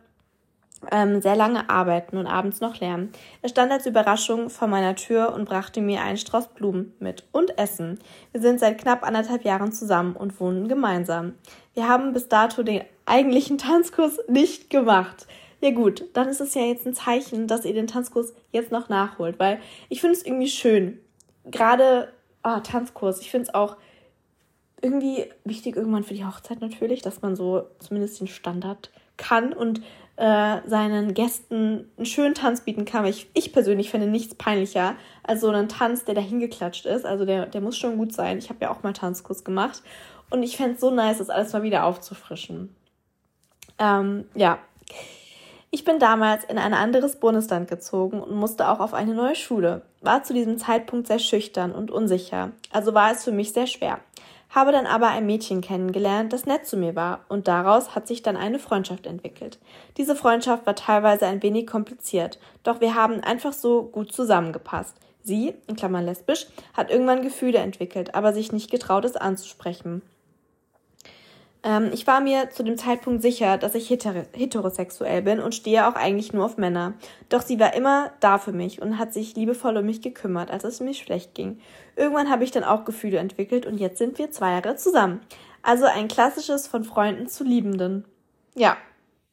ähm, sehr lange arbeiten und abends noch lernen. Er stand als Überraschung vor meiner Tür und brachte mir einen Strauß Blumen mit und Essen. Wir sind seit knapp anderthalb Jahren zusammen und wohnen gemeinsam. Wir haben bis dato den eigentlichen Tanzkurs nicht gemacht ja gut, dann ist es ja jetzt ein Zeichen, dass ihr den Tanzkurs jetzt noch nachholt, weil ich finde es irgendwie schön. Gerade ah, Tanzkurs, ich finde es auch irgendwie wichtig irgendwann für die Hochzeit natürlich, dass man so zumindest den Standard kann und äh, seinen Gästen einen schönen Tanz bieten kann. Ich, ich persönlich finde nichts peinlicher als so einen Tanz, der dahin geklatscht ist. Also der, der muss schon gut sein. Ich habe ja auch mal Tanzkurs gemacht und ich fände es so nice, das alles mal wieder aufzufrischen. Ähm, ja. Ich bin damals in ein anderes Bundesland gezogen und musste auch auf eine neue Schule. War zu diesem Zeitpunkt sehr schüchtern und unsicher, also war es für mich sehr schwer. Habe dann aber ein Mädchen kennengelernt, das nett zu mir war, und daraus hat sich dann eine Freundschaft entwickelt. Diese Freundschaft war teilweise ein wenig kompliziert, doch wir haben einfach so gut zusammengepasst. Sie, in Klammern lesbisch, hat irgendwann Gefühle entwickelt, aber sich nicht getraut, es anzusprechen. Ähm, ich war mir zu dem Zeitpunkt sicher, dass ich heterosexuell bin und stehe auch eigentlich nur auf Männer. Doch sie war immer da für mich und hat sich liebevoll um mich gekümmert, als es mir schlecht ging. Irgendwann habe ich dann auch Gefühle entwickelt und jetzt sind wir zwei Jahre zusammen. Also ein klassisches von Freunden zu Liebenden. Ja,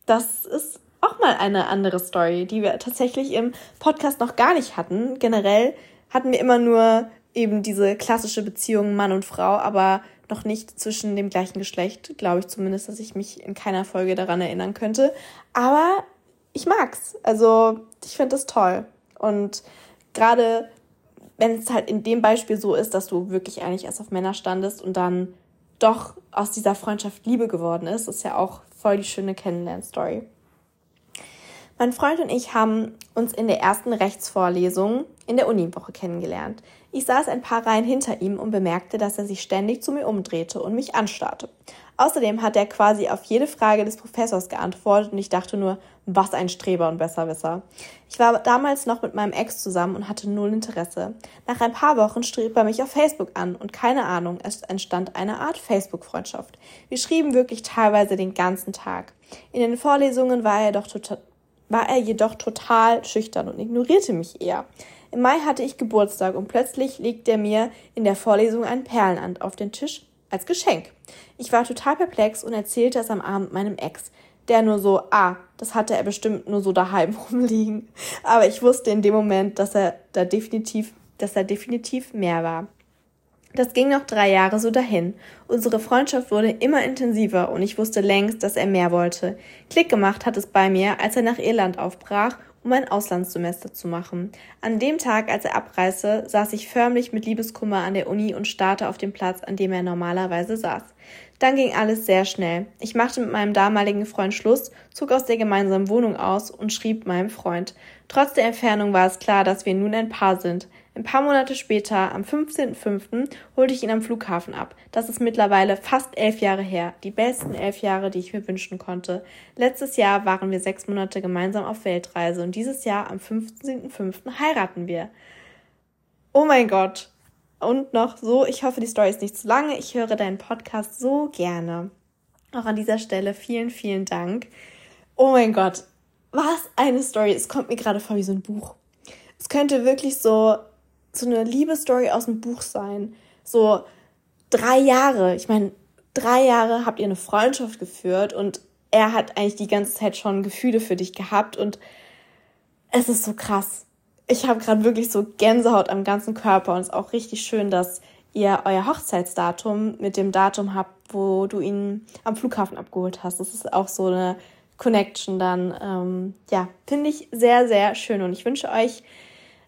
das ist auch mal eine andere Story, die wir tatsächlich im Podcast noch gar nicht hatten. Generell hatten wir immer nur eben diese klassische Beziehung Mann und Frau, aber noch nicht zwischen dem gleichen Geschlecht, glaube ich zumindest, dass ich mich in keiner Folge daran erinnern könnte. Aber ich mag's. Also ich finde es toll. Und gerade wenn es halt in dem Beispiel so ist, dass du wirklich eigentlich erst auf Männer standest und dann doch aus dieser Freundschaft Liebe geworden ist, ist ja auch voll die schöne Kennenlern-Story. Mein Freund und ich haben uns in der ersten Rechtsvorlesung in der Uniwoche kennengelernt. Ich saß ein paar Reihen hinter ihm und bemerkte, dass er sich ständig zu mir umdrehte und mich anstarrte. Außerdem hat er quasi auf jede Frage des Professors geantwortet und ich dachte nur, was ein Streber und Besserwisser. Ich war damals noch mit meinem Ex zusammen und hatte null Interesse. Nach ein paar Wochen schrieb er mich auf Facebook an und keine Ahnung, es entstand eine Art Facebook-Freundschaft. Wir schrieben wirklich teilweise den ganzen Tag. In den Vorlesungen war er doch total war er jedoch total schüchtern und ignorierte mich eher. Im Mai hatte ich Geburtstag und plötzlich legte er mir in der Vorlesung ein Perlenand auf den Tisch als Geschenk. Ich war total perplex und erzählte es am Abend meinem Ex, der nur so, ah, das hatte er bestimmt nur so daheim rumliegen. Aber ich wusste in dem Moment, dass er da definitiv, dass er definitiv mehr war. Das ging noch drei Jahre so dahin. Unsere Freundschaft wurde immer intensiver und ich wusste längst, dass er mehr wollte. Klick gemacht hat es bei mir, als er nach Irland aufbrach, um ein Auslandssemester zu machen. An dem Tag, als er abreiste, saß ich förmlich mit Liebeskummer an der Uni und starrte auf den Platz, an dem er normalerweise saß. Dann ging alles sehr schnell. Ich machte mit meinem damaligen Freund Schluss, zog aus der gemeinsamen Wohnung aus und schrieb meinem Freund. Trotz der Entfernung war es klar, dass wir nun ein Paar sind. Ein paar Monate später, am 15.05., holte ich ihn am Flughafen ab. Das ist mittlerweile fast elf Jahre her. Die besten elf Jahre, die ich mir wünschen konnte. Letztes Jahr waren wir sechs Monate gemeinsam auf Weltreise und dieses Jahr am 15.05. heiraten wir. Oh mein Gott. Und noch so, ich hoffe, die Story ist nicht zu lange. Ich höre deinen Podcast so gerne. Auch an dieser Stelle vielen, vielen Dank. Oh mein Gott. Was eine Story. Es kommt mir gerade vor wie so ein Buch. Es könnte wirklich so so eine Liebesstory aus dem Buch sein. So drei Jahre. Ich meine, drei Jahre habt ihr eine Freundschaft geführt und er hat eigentlich die ganze Zeit schon Gefühle für dich gehabt und es ist so krass. Ich habe gerade wirklich so Gänsehaut am ganzen Körper und es ist auch richtig schön, dass ihr euer Hochzeitsdatum mit dem Datum habt, wo du ihn am Flughafen abgeholt hast. Das ist auch so eine Connection dann. Ähm, ja, finde ich sehr, sehr schön und ich wünsche euch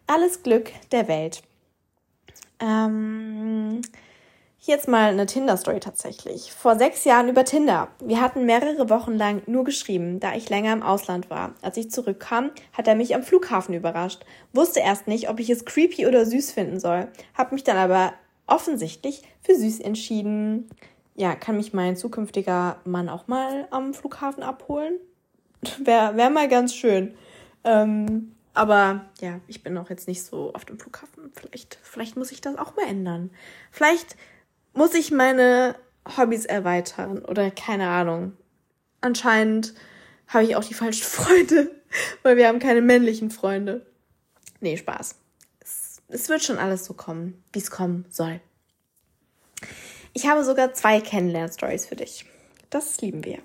alles Glück der Welt. Ähm, jetzt mal eine Tinder-Story tatsächlich. Vor sechs Jahren über Tinder. Wir hatten mehrere Wochen lang nur geschrieben, da ich länger im Ausland war. Als ich zurückkam, hat er mich am Flughafen überrascht. Wusste erst nicht, ob ich es creepy oder süß finden soll. Hab mich dann aber offensichtlich für süß entschieden. Ja, kann mich mein zukünftiger Mann auch mal am Flughafen abholen? Wäre wär mal ganz schön. Ähm, aber ja, ich bin auch jetzt nicht so auf dem Flughafen. Vielleicht, vielleicht muss ich das auch mal ändern. Vielleicht muss ich meine Hobbys erweitern oder keine Ahnung. Anscheinend habe ich auch die falschen Freunde, weil wir haben keine männlichen Freunde. Nee, Spaß. Es, es wird schon alles so kommen, wie es kommen soll. Ich habe sogar zwei Kennenlern-Stories für dich. Das lieben wir.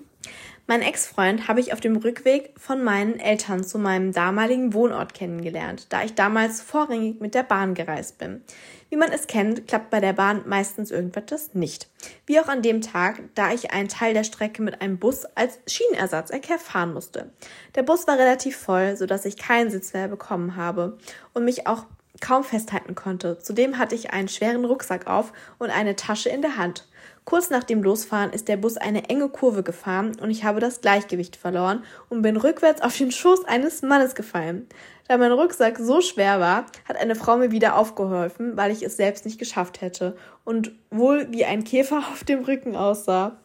Mein Ex-Freund habe ich auf dem Rückweg von meinen Eltern zu meinem damaligen Wohnort kennengelernt, da ich damals vorrangig mit der Bahn gereist bin. Wie man es kennt, klappt bei der Bahn meistens irgendwas nicht. Wie auch an dem Tag, da ich einen Teil der Strecke mit einem Bus als Schienenersatzverkehr fahren musste. Der Bus war relativ voll, sodass ich keinen Sitz mehr bekommen habe und mich auch kaum festhalten konnte. Zudem hatte ich einen schweren Rucksack auf und eine Tasche in der Hand. Kurz nach dem Losfahren ist der Bus eine enge Kurve gefahren und ich habe das Gleichgewicht verloren und bin rückwärts auf den Schoß eines Mannes gefallen. Da mein Rucksack so schwer war, hat eine Frau mir wieder aufgeholfen, weil ich es selbst nicht geschafft hätte und wohl wie ein Käfer auf dem Rücken aussah.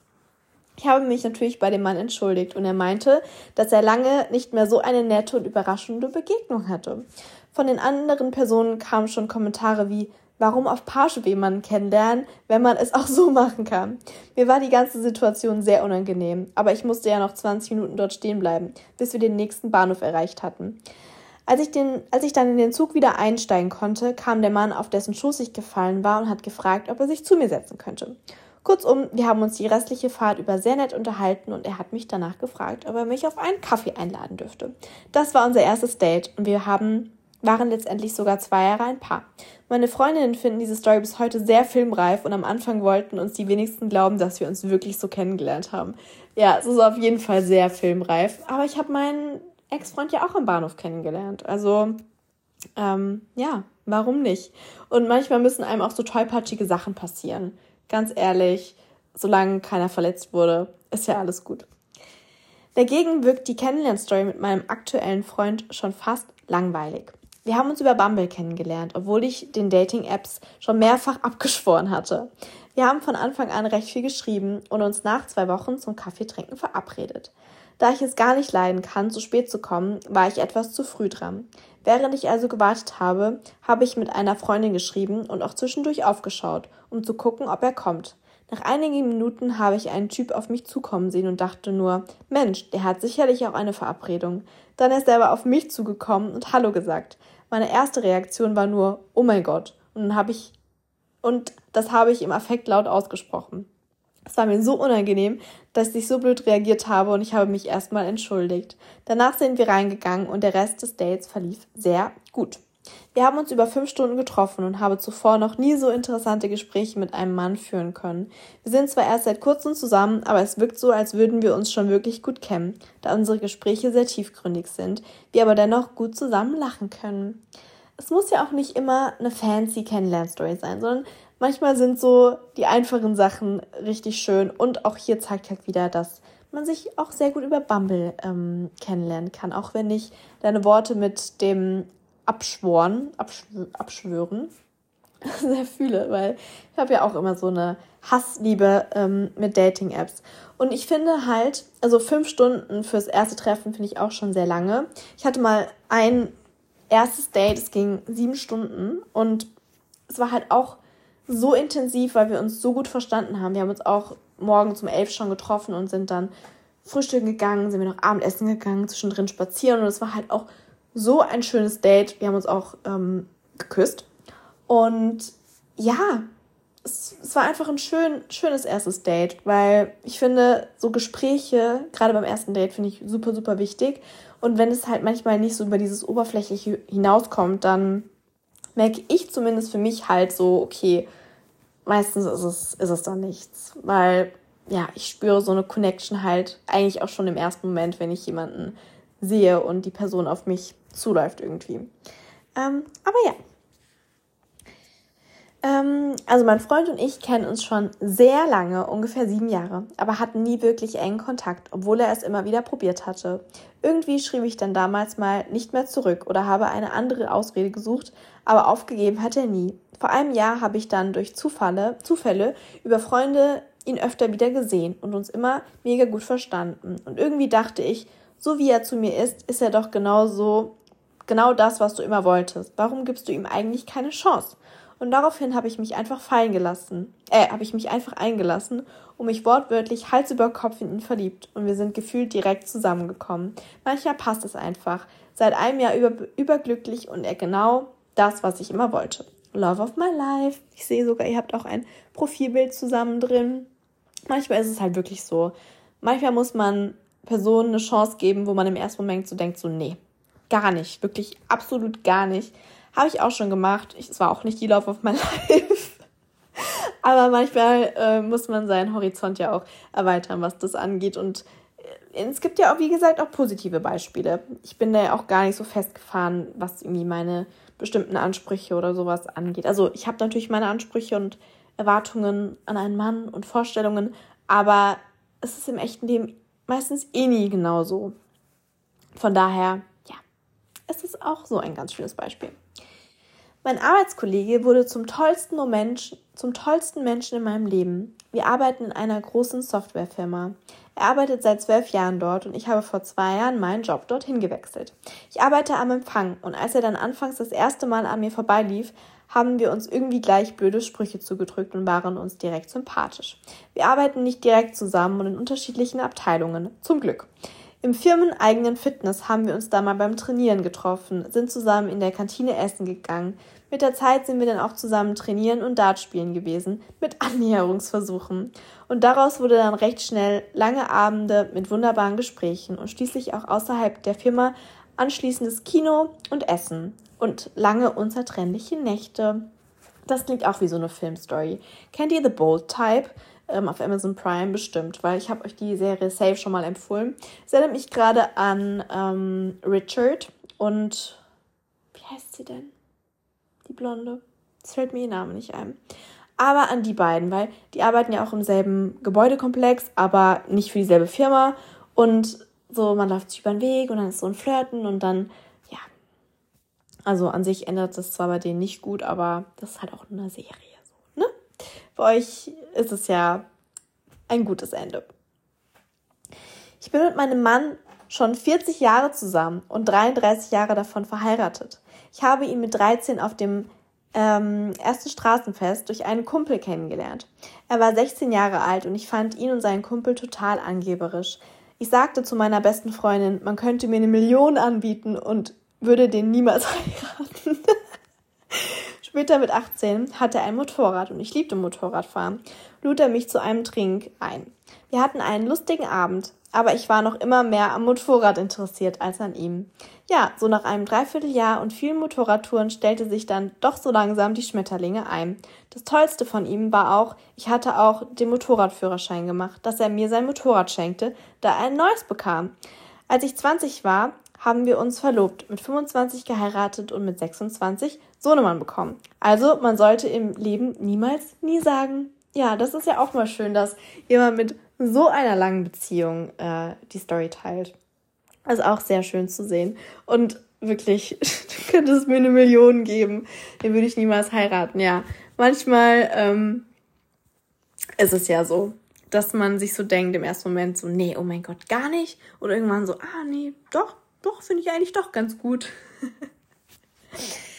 Ich habe mich natürlich bei dem Mann entschuldigt und er meinte, dass er lange nicht mehr so eine nette und überraschende Begegnung hatte. Von den anderen Personen kamen schon Kommentare wie warum auf Parship jemanden kennenlernen, wenn man es auch so machen kann. Mir war die ganze Situation sehr unangenehm, aber ich musste ja noch 20 Minuten dort stehen bleiben, bis wir den nächsten Bahnhof erreicht hatten. Als ich, den, als ich dann in den Zug wieder einsteigen konnte, kam der Mann, auf dessen Schoß ich gefallen war, und hat gefragt, ob er sich zu mir setzen könnte. Kurzum, wir haben uns die restliche Fahrt über sehr nett unterhalten und er hat mich danach gefragt, ob er mich auf einen Kaffee einladen dürfte. Das war unser erstes Date und wir haben waren letztendlich sogar zwei Jahre ein Paar. Meine Freundinnen finden diese Story bis heute sehr filmreif und am Anfang wollten uns die wenigsten glauben, dass wir uns wirklich so kennengelernt haben. Ja, es ist auf jeden Fall sehr filmreif. Aber ich habe meinen Ex-Freund ja auch am Bahnhof kennengelernt. Also, ähm, ja, warum nicht? Und manchmal müssen einem auch so tollpatschige Sachen passieren. Ganz ehrlich, solange keiner verletzt wurde, ist ja alles gut. Dagegen wirkt die Kennenlernstory mit meinem aktuellen Freund schon fast langweilig. Wir haben uns über Bumble kennengelernt, obwohl ich den Dating-Apps schon mehrfach abgeschworen hatte. Wir haben von Anfang an recht viel geschrieben und uns nach zwei Wochen zum Kaffeetrinken verabredet. Da ich es gar nicht leiden kann, zu spät zu kommen, war ich etwas zu früh dran. Während ich also gewartet habe, habe ich mit einer Freundin geschrieben und auch zwischendurch aufgeschaut, um zu gucken, ob er kommt. Nach einigen Minuten habe ich einen Typ auf mich zukommen sehen und dachte nur, Mensch, der hat sicherlich auch eine Verabredung. Dann ist er aber auf mich zugekommen und Hallo gesagt. Meine erste Reaktion war nur, oh mein Gott. Und dann habe ich, und das habe ich im Affekt laut ausgesprochen. Es war mir so unangenehm, dass ich so blöd reagiert habe und ich habe mich erstmal entschuldigt. Danach sind wir reingegangen und der Rest des Dates verlief sehr gut. Wir haben uns über fünf Stunden getroffen und habe zuvor noch nie so interessante Gespräche mit einem Mann führen können. Wir sind zwar erst seit kurzem zusammen, aber es wirkt so, als würden wir uns schon wirklich gut kennen, da unsere Gespräche sehr tiefgründig sind, wir aber dennoch gut zusammen lachen können. Es muss ja auch nicht immer eine fancy Kennenlernstory sein, sondern manchmal sind so die einfachen Sachen richtig schön und auch hier zeigt halt wieder, dass man sich auch sehr gut über Bumble ähm, kennenlernen kann, auch wenn ich deine Worte mit dem abschworen, abschw abschwören, sehr fühle, weil ich habe ja auch immer so eine Hassliebe ähm, mit Dating-Apps. Und ich finde halt, also fünf Stunden fürs erste Treffen finde ich auch schon sehr lange. Ich hatte mal ein erstes Date, es ging sieben Stunden und es war halt auch so intensiv, weil wir uns so gut verstanden haben. Wir haben uns auch morgen um elf schon getroffen und sind dann frühstücken gegangen, sind wir noch Abendessen gegangen, zwischendrin spazieren und es war halt auch so ein schönes Date. Wir haben uns auch ähm, geküsst. Und ja, es, es war einfach ein schön, schönes erstes Date, weil ich finde, so Gespräche, gerade beim ersten Date, finde ich super, super wichtig. Und wenn es halt manchmal nicht so über dieses Oberflächliche hinauskommt, dann merke ich zumindest für mich halt so, okay, meistens ist es, ist es dann nichts. Weil ja, ich spüre so eine Connection halt eigentlich auch schon im ersten Moment, wenn ich jemanden sehe und die Person auf mich zuläuft irgendwie. Ähm, aber ja. Ähm, also mein Freund und ich kennen uns schon sehr lange, ungefähr sieben Jahre, aber hatten nie wirklich engen Kontakt, obwohl er es immer wieder probiert hatte. Irgendwie schrieb ich dann damals mal nicht mehr zurück oder habe eine andere Ausrede gesucht, aber aufgegeben hat er nie. Vor einem Jahr habe ich dann durch Zufalle, Zufälle über Freunde ihn öfter wieder gesehen und uns immer mega gut verstanden. Und irgendwie dachte ich, so wie er zu mir ist, ist er doch genau so, genau das, was du immer wolltest. Warum gibst du ihm eigentlich keine Chance? Und daraufhin habe ich mich einfach fallen gelassen, äh, habe ich mich einfach eingelassen und mich wortwörtlich Hals über Kopf in ihn verliebt. Und wir sind gefühlt direkt zusammengekommen. Manchmal passt es einfach. Seit einem Jahr über, überglücklich und er genau das, was ich immer wollte. Love of my life. Ich sehe sogar, ihr habt auch ein Profilbild zusammen drin. Manchmal ist es halt wirklich so. Manchmal muss man Personen eine Chance geben, wo man im ersten Moment so denkt, so, nee, gar nicht, wirklich absolut gar nicht. Habe ich auch schon gemacht. Es war auch nicht die Love of my life. Aber manchmal äh, muss man seinen Horizont ja auch erweitern, was das angeht. Und äh, es gibt ja auch, wie gesagt, auch positive Beispiele. Ich bin da ja auch gar nicht so festgefahren, was irgendwie meine bestimmten Ansprüche oder sowas angeht. Also ich habe natürlich meine Ansprüche und Erwartungen an einen Mann und Vorstellungen, aber es ist im echten Leben meistens eh nie genauso. Von daher, es ist auch so ein ganz schönes Beispiel. Mein Arbeitskollege wurde zum tollsten Moment, zum tollsten Menschen in meinem Leben. Wir arbeiten in einer großen Softwarefirma. Er arbeitet seit zwölf Jahren dort und ich habe vor zwei Jahren meinen Job dorthin gewechselt. Ich arbeite am Empfang und als er dann anfangs das erste Mal an mir vorbeilief, haben wir uns irgendwie gleich blöde Sprüche zugedrückt und waren uns direkt sympathisch. Wir arbeiten nicht direkt zusammen und in unterschiedlichen Abteilungen. Zum Glück. Im firmeneigenen Fitness haben wir uns da mal beim Trainieren getroffen, sind zusammen in der Kantine essen gegangen. Mit der Zeit sind wir dann auch zusammen trainieren und Dart spielen gewesen, mit Annäherungsversuchen. Und daraus wurde dann recht schnell lange Abende mit wunderbaren Gesprächen und schließlich auch außerhalb der Firma anschließendes Kino und Essen und lange unzertrennliche Nächte. Das klingt auch wie so eine Filmstory. Kennt ihr The Bold Type? Ähm, auf Amazon Prime bestimmt, weil ich habe euch die Serie Safe schon mal empfohlen. Es erinnert mich gerade an ähm, Richard und wie heißt sie denn? Die Blonde. Es fällt mir ihr Name nicht ein. Aber an die beiden, weil die arbeiten ja auch im selben Gebäudekomplex, aber nicht für dieselbe Firma. Und so, man läuft sich über den Weg und dann ist so ein Flirten und dann also an sich ändert es zwar bei denen nicht gut, aber das ist halt auch eine Serie. Für euch ist es ja ein gutes Ende. Ich bin mit meinem Mann schon 40 Jahre zusammen und 33 Jahre davon verheiratet. Ich habe ihn mit 13 auf dem ähm, ersten Straßenfest durch einen Kumpel kennengelernt. Er war 16 Jahre alt und ich fand ihn und seinen Kumpel total angeberisch. Ich sagte zu meiner besten Freundin, man könnte mir eine Million anbieten und würde den niemals heiraten. Später mit 18 hatte er ein Motorrad und ich liebte Motorradfahren, lud er mich zu einem Trink ein. Wir hatten einen lustigen Abend, aber ich war noch immer mehr am Motorrad interessiert als an ihm. Ja, so nach einem Dreivierteljahr und vielen Motorradtouren stellte sich dann doch so langsam die Schmetterlinge ein. Das Tollste von ihm war auch, ich hatte auch den Motorradführerschein gemacht, dass er mir sein Motorrad schenkte, da er ein neues bekam. Als ich 20 war, haben wir uns verlobt, mit 25 geheiratet und mit 26 Sohnemann bekommen. Also man sollte im Leben niemals nie sagen. Ja, das ist ja auch mal schön, dass jemand mit so einer langen Beziehung äh, die Story teilt. Also auch sehr schön zu sehen. Und wirklich, du könntest mir eine Million geben, den würde ich niemals heiraten. Ja, manchmal ähm, ist es ja so, dass man sich so denkt im ersten Moment so, nee, oh mein Gott, gar nicht. Oder irgendwann so, ah nee, doch, doch, finde ich eigentlich doch ganz gut.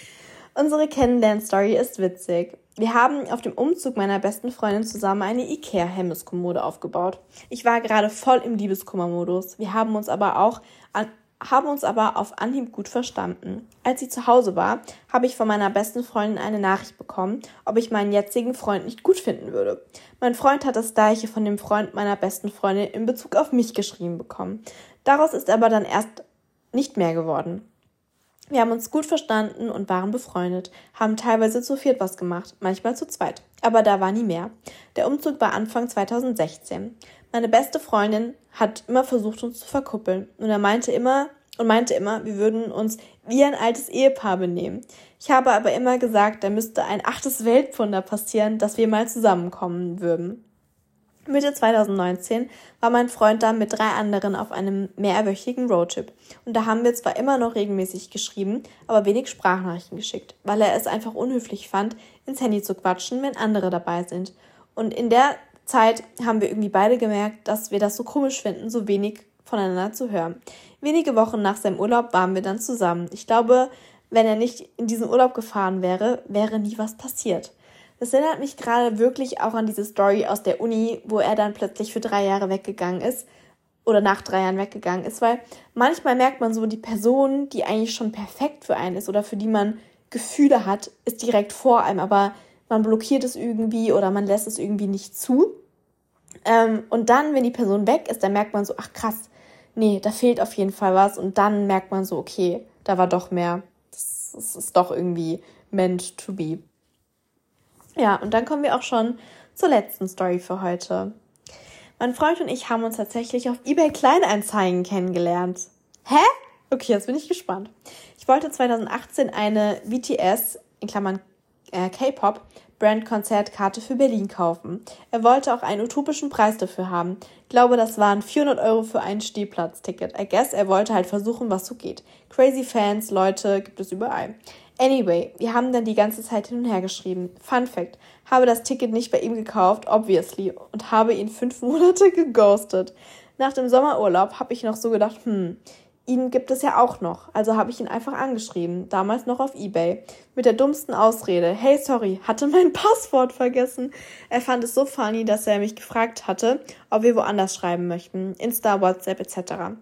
Unsere Kennenlern-Story ist witzig. Wir haben auf dem Umzug meiner besten Freundin zusammen eine Ikea-Hemmeskommode aufgebaut. Ich war gerade voll im Liebeskummermodus. Wir haben uns aber auch an, haben uns aber auf Anhieb gut verstanden. Als sie zu Hause war, habe ich von meiner besten Freundin eine Nachricht bekommen, ob ich meinen jetzigen Freund nicht gut finden würde. Mein Freund hat das gleiche von dem Freund meiner besten Freundin in Bezug auf mich geschrieben bekommen. Daraus ist aber dann erst nicht mehr geworden. Wir haben uns gut verstanden und waren befreundet, haben teilweise zu viert was gemacht, manchmal zu zweit. Aber da war nie mehr. Der Umzug war Anfang 2016. Meine beste Freundin hat immer versucht, uns zu verkuppeln. Und er meinte immer, und meinte immer, wir würden uns wie ein altes Ehepaar benehmen. Ich habe aber immer gesagt, da müsste ein achtes Weltwunder passieren, dass wir mal zusammenkommen würden. Mitte 2019 war mein Freund dann mit drei anderen auf einem mehrwöchigen Roadtrip. Und da haben wir zwar immer noch regelmäßig geschrieben, aber wenig Sprachnachrichten geschickt, weil er es einfach unhöflich fand, ins Handy zu quatschen, wenn andere dabei sind. Und in der Zeit haben wir irgendwie beide gemerkt, dass wir das so komisch finden, so wenig voneinander zu hören. Wenige Wochen nach seinem Urlaub waren wir dann zusammen. Ich glaube, wenn er nicht in diesen Urlaub gefahren wäre, wäre nie was passiert. Das erinnert mich gerade wirklich auch an diese Story aus der Uni, wo er dann plötzlich für drei Jahre weggegangen ist oder nach drei Jahren weggegangen ist, weil manchmal merkt man so, die Person, die eigentlich schon perfekt für einen ist oder für die man Gefühle hat, ist direkt vor einem, aber man blockiert es irgendwie oder man lässt es irgendwie nicht zu. Ähm, und dann, wenn die Person weg ist, dann merkt man so, ach krass, nee, da fehlt auf jeden Fall was. Und dann merkt man so, okay, da war doch mehr. Das, das ist doch irgendwie meant to be. Ja, und dann kommen wir auch schon zur letzten Story für heute. Mein Freund und ich haben uns tatsächlich auf eBay Kleinanzeigen kennengelernt. Hä? Okay, jetzt bin ich gespannt. Ich wollte 2018 eine BTS, in Klammern äh, K-Pop, Brand-Konzertkarte für Berlin kaufen. Er wollte auch einen utopischen Preis dafür haben. Ich glaube, das waren 400 Euro für ein Stehplatzticket. I guess er wollte halt versuchen, was so geht. Crazy Fans, Leute, gibt es überall. Anyway, wir haben dann die ganze Zeit hin und her geschrieben. Fun Fact: Habe das Ticket nicht bei ihm gekauft, obviously, und habe ihn fünf Monate geghostet. Nach dem Sommerurlaub habe ich noch so gedacht, hm, ihn gibt es ja auch noch. Also habe ich ihn einfach angeschrieben, damals noch auf eBay, mit der dummsten Ausrede. Hey, sorry, hatte mein Passwort vergessen. Er fand es so funny, dass er mich gefragt hatte, ob wir woanders schreiben möchten, Insta, WhatsApp etc.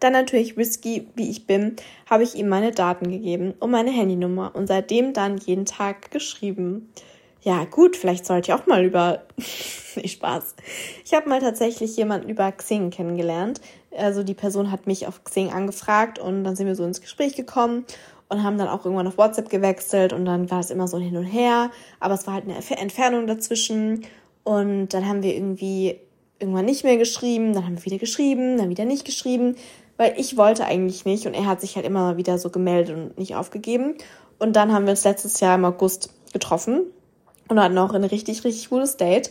Dann natürlich risky, wie ich bin, habe ich ihm meine Daten gegeben und meine Handynummer und seitdem dann jeden Tag geschrieben. Ja, gut, vielleicht sollte ich auch mal über. nee, Spaß. Ich habe mal tatsächlich jemanden über Xing kennengelernt. Also die Person hat mich auf Xing angefragt und dann sind wir so ins Gespräch gekommen und haben dann auch irgendwann auf WhatsApp gewechselt und dann war es immer so hin und her, aber es war halt eine Entfernung dazwischen und dann haben wir irgendwie irgendwann nicht mehr geschrieben, dann haben wir wieder geschrieben, dann wieder nicht geschrieben weil ich wollte eigentlich nicht und er hat sich halt immer wieder so gemeldet und nicht aufgegeben. Und dann haben wir uns letztes Jahr im August getroffen und hatten auch ein richtig, richtig gutes Date.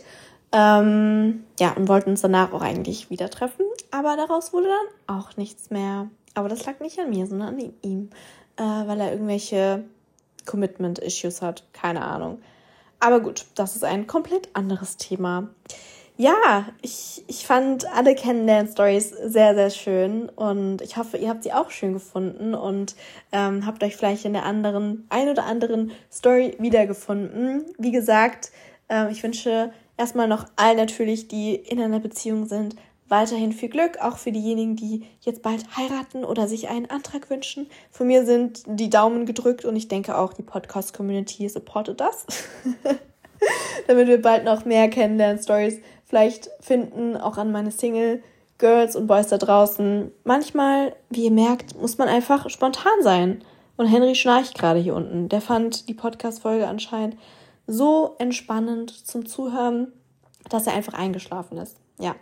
Ähm, ja, und wollten uns danach auch eigentlich wieder treffen, aber daraus wurde dann auch nichts mehr. Aber das lag nicht an mir, sondern an ihm, äh, weil er irgendwelche Commitment-Issues hat. Keine Ahnung. Aber gut, das ist ein komplett anderes Thema. Ja, ich, ich fand alle Kennenlern-Stories sehr, sehr schön und ich hoffe, ihr habt sie auch schön gefunden und ähm, habt euch vielleicht in der anderen, ein oder anderen Story wiedergefunden. Wie gesagt, äh, ich wünsche erstmal noch allen natürlich, die in einer Beziehung sind, weiterhin viel Glück, auch für diejenigen, die jetzt bald heiraten oder sich einen Antrag wünschen. Von mir sind die Daumen gedrückt und ich denke auch, die Podcast-Community supportet das. Damit wir bald noch mehr Kennenlern-Stories vielleicht finden, auch an meine Single Girls und Boys da draußen. Manchmal, wie ihr merkt, muss man einfach spontan sein. Und Henry schnarcht gerade hier unten. Der fand die Podcast-Folge anscheinend so entspannend zum Zuhören, dass er einfach eingeschlafen ist. Ja.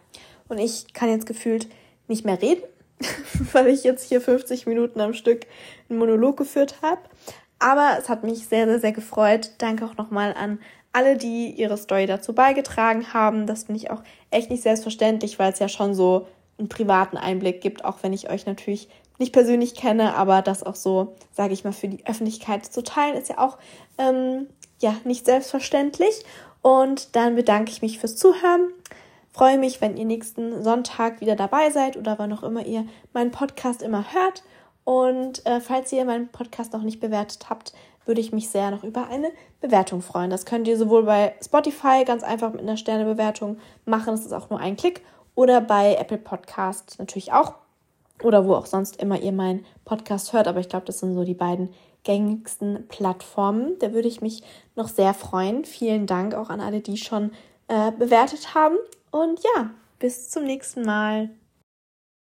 Und ich kann jetzt gefühlt nicht mehr reden, weil ich jetzt hier 50 Minuten am Stück einen Monolog geführt habe. Aber es hat mich sehr, sehr, sehr gefreut. Danke auch nochmal an alle, die ihre Story dazu beigetragen haben. Das finde ich auch echt nicht selbstverständlich, weil es ja schon so einen privaten Einblick gibt, auch wenn ich euch natürlich nicht persönlich kenne, aber das auch so, sage ich mal, für die Öffentlichkeit zu teilen, ist ja auch ähm, ja nicht selbstverständlich. Und dann bedanke ich mich fürs Zuhören. Freue mich, wenn ihr nächsten Sonntag wieder dabei seid oder wann auch immer ihr meinen Podcast immer hört. Und äh, falls ihr meinen Podcast noch nicht bewertet habt, würde ich mich sehr noch über eine Bewertung freuen. Das könnt ihr sowohl bei Spotify ganz einfach mit einer Sternebewertung machen, das ist auch nur ein Klick, oder bei Apple Podcast natürlich auch oder wo auch sonst immer ihr meinen Podcast hört. Aber ich glaube, das sind so die beiden gängigsten Plattformen. Da würde ich mich noch sehr freuen. Vielen Dank auch an alle, die schon äh, bewertet haben. Und ja, bis zum nächsten Mal.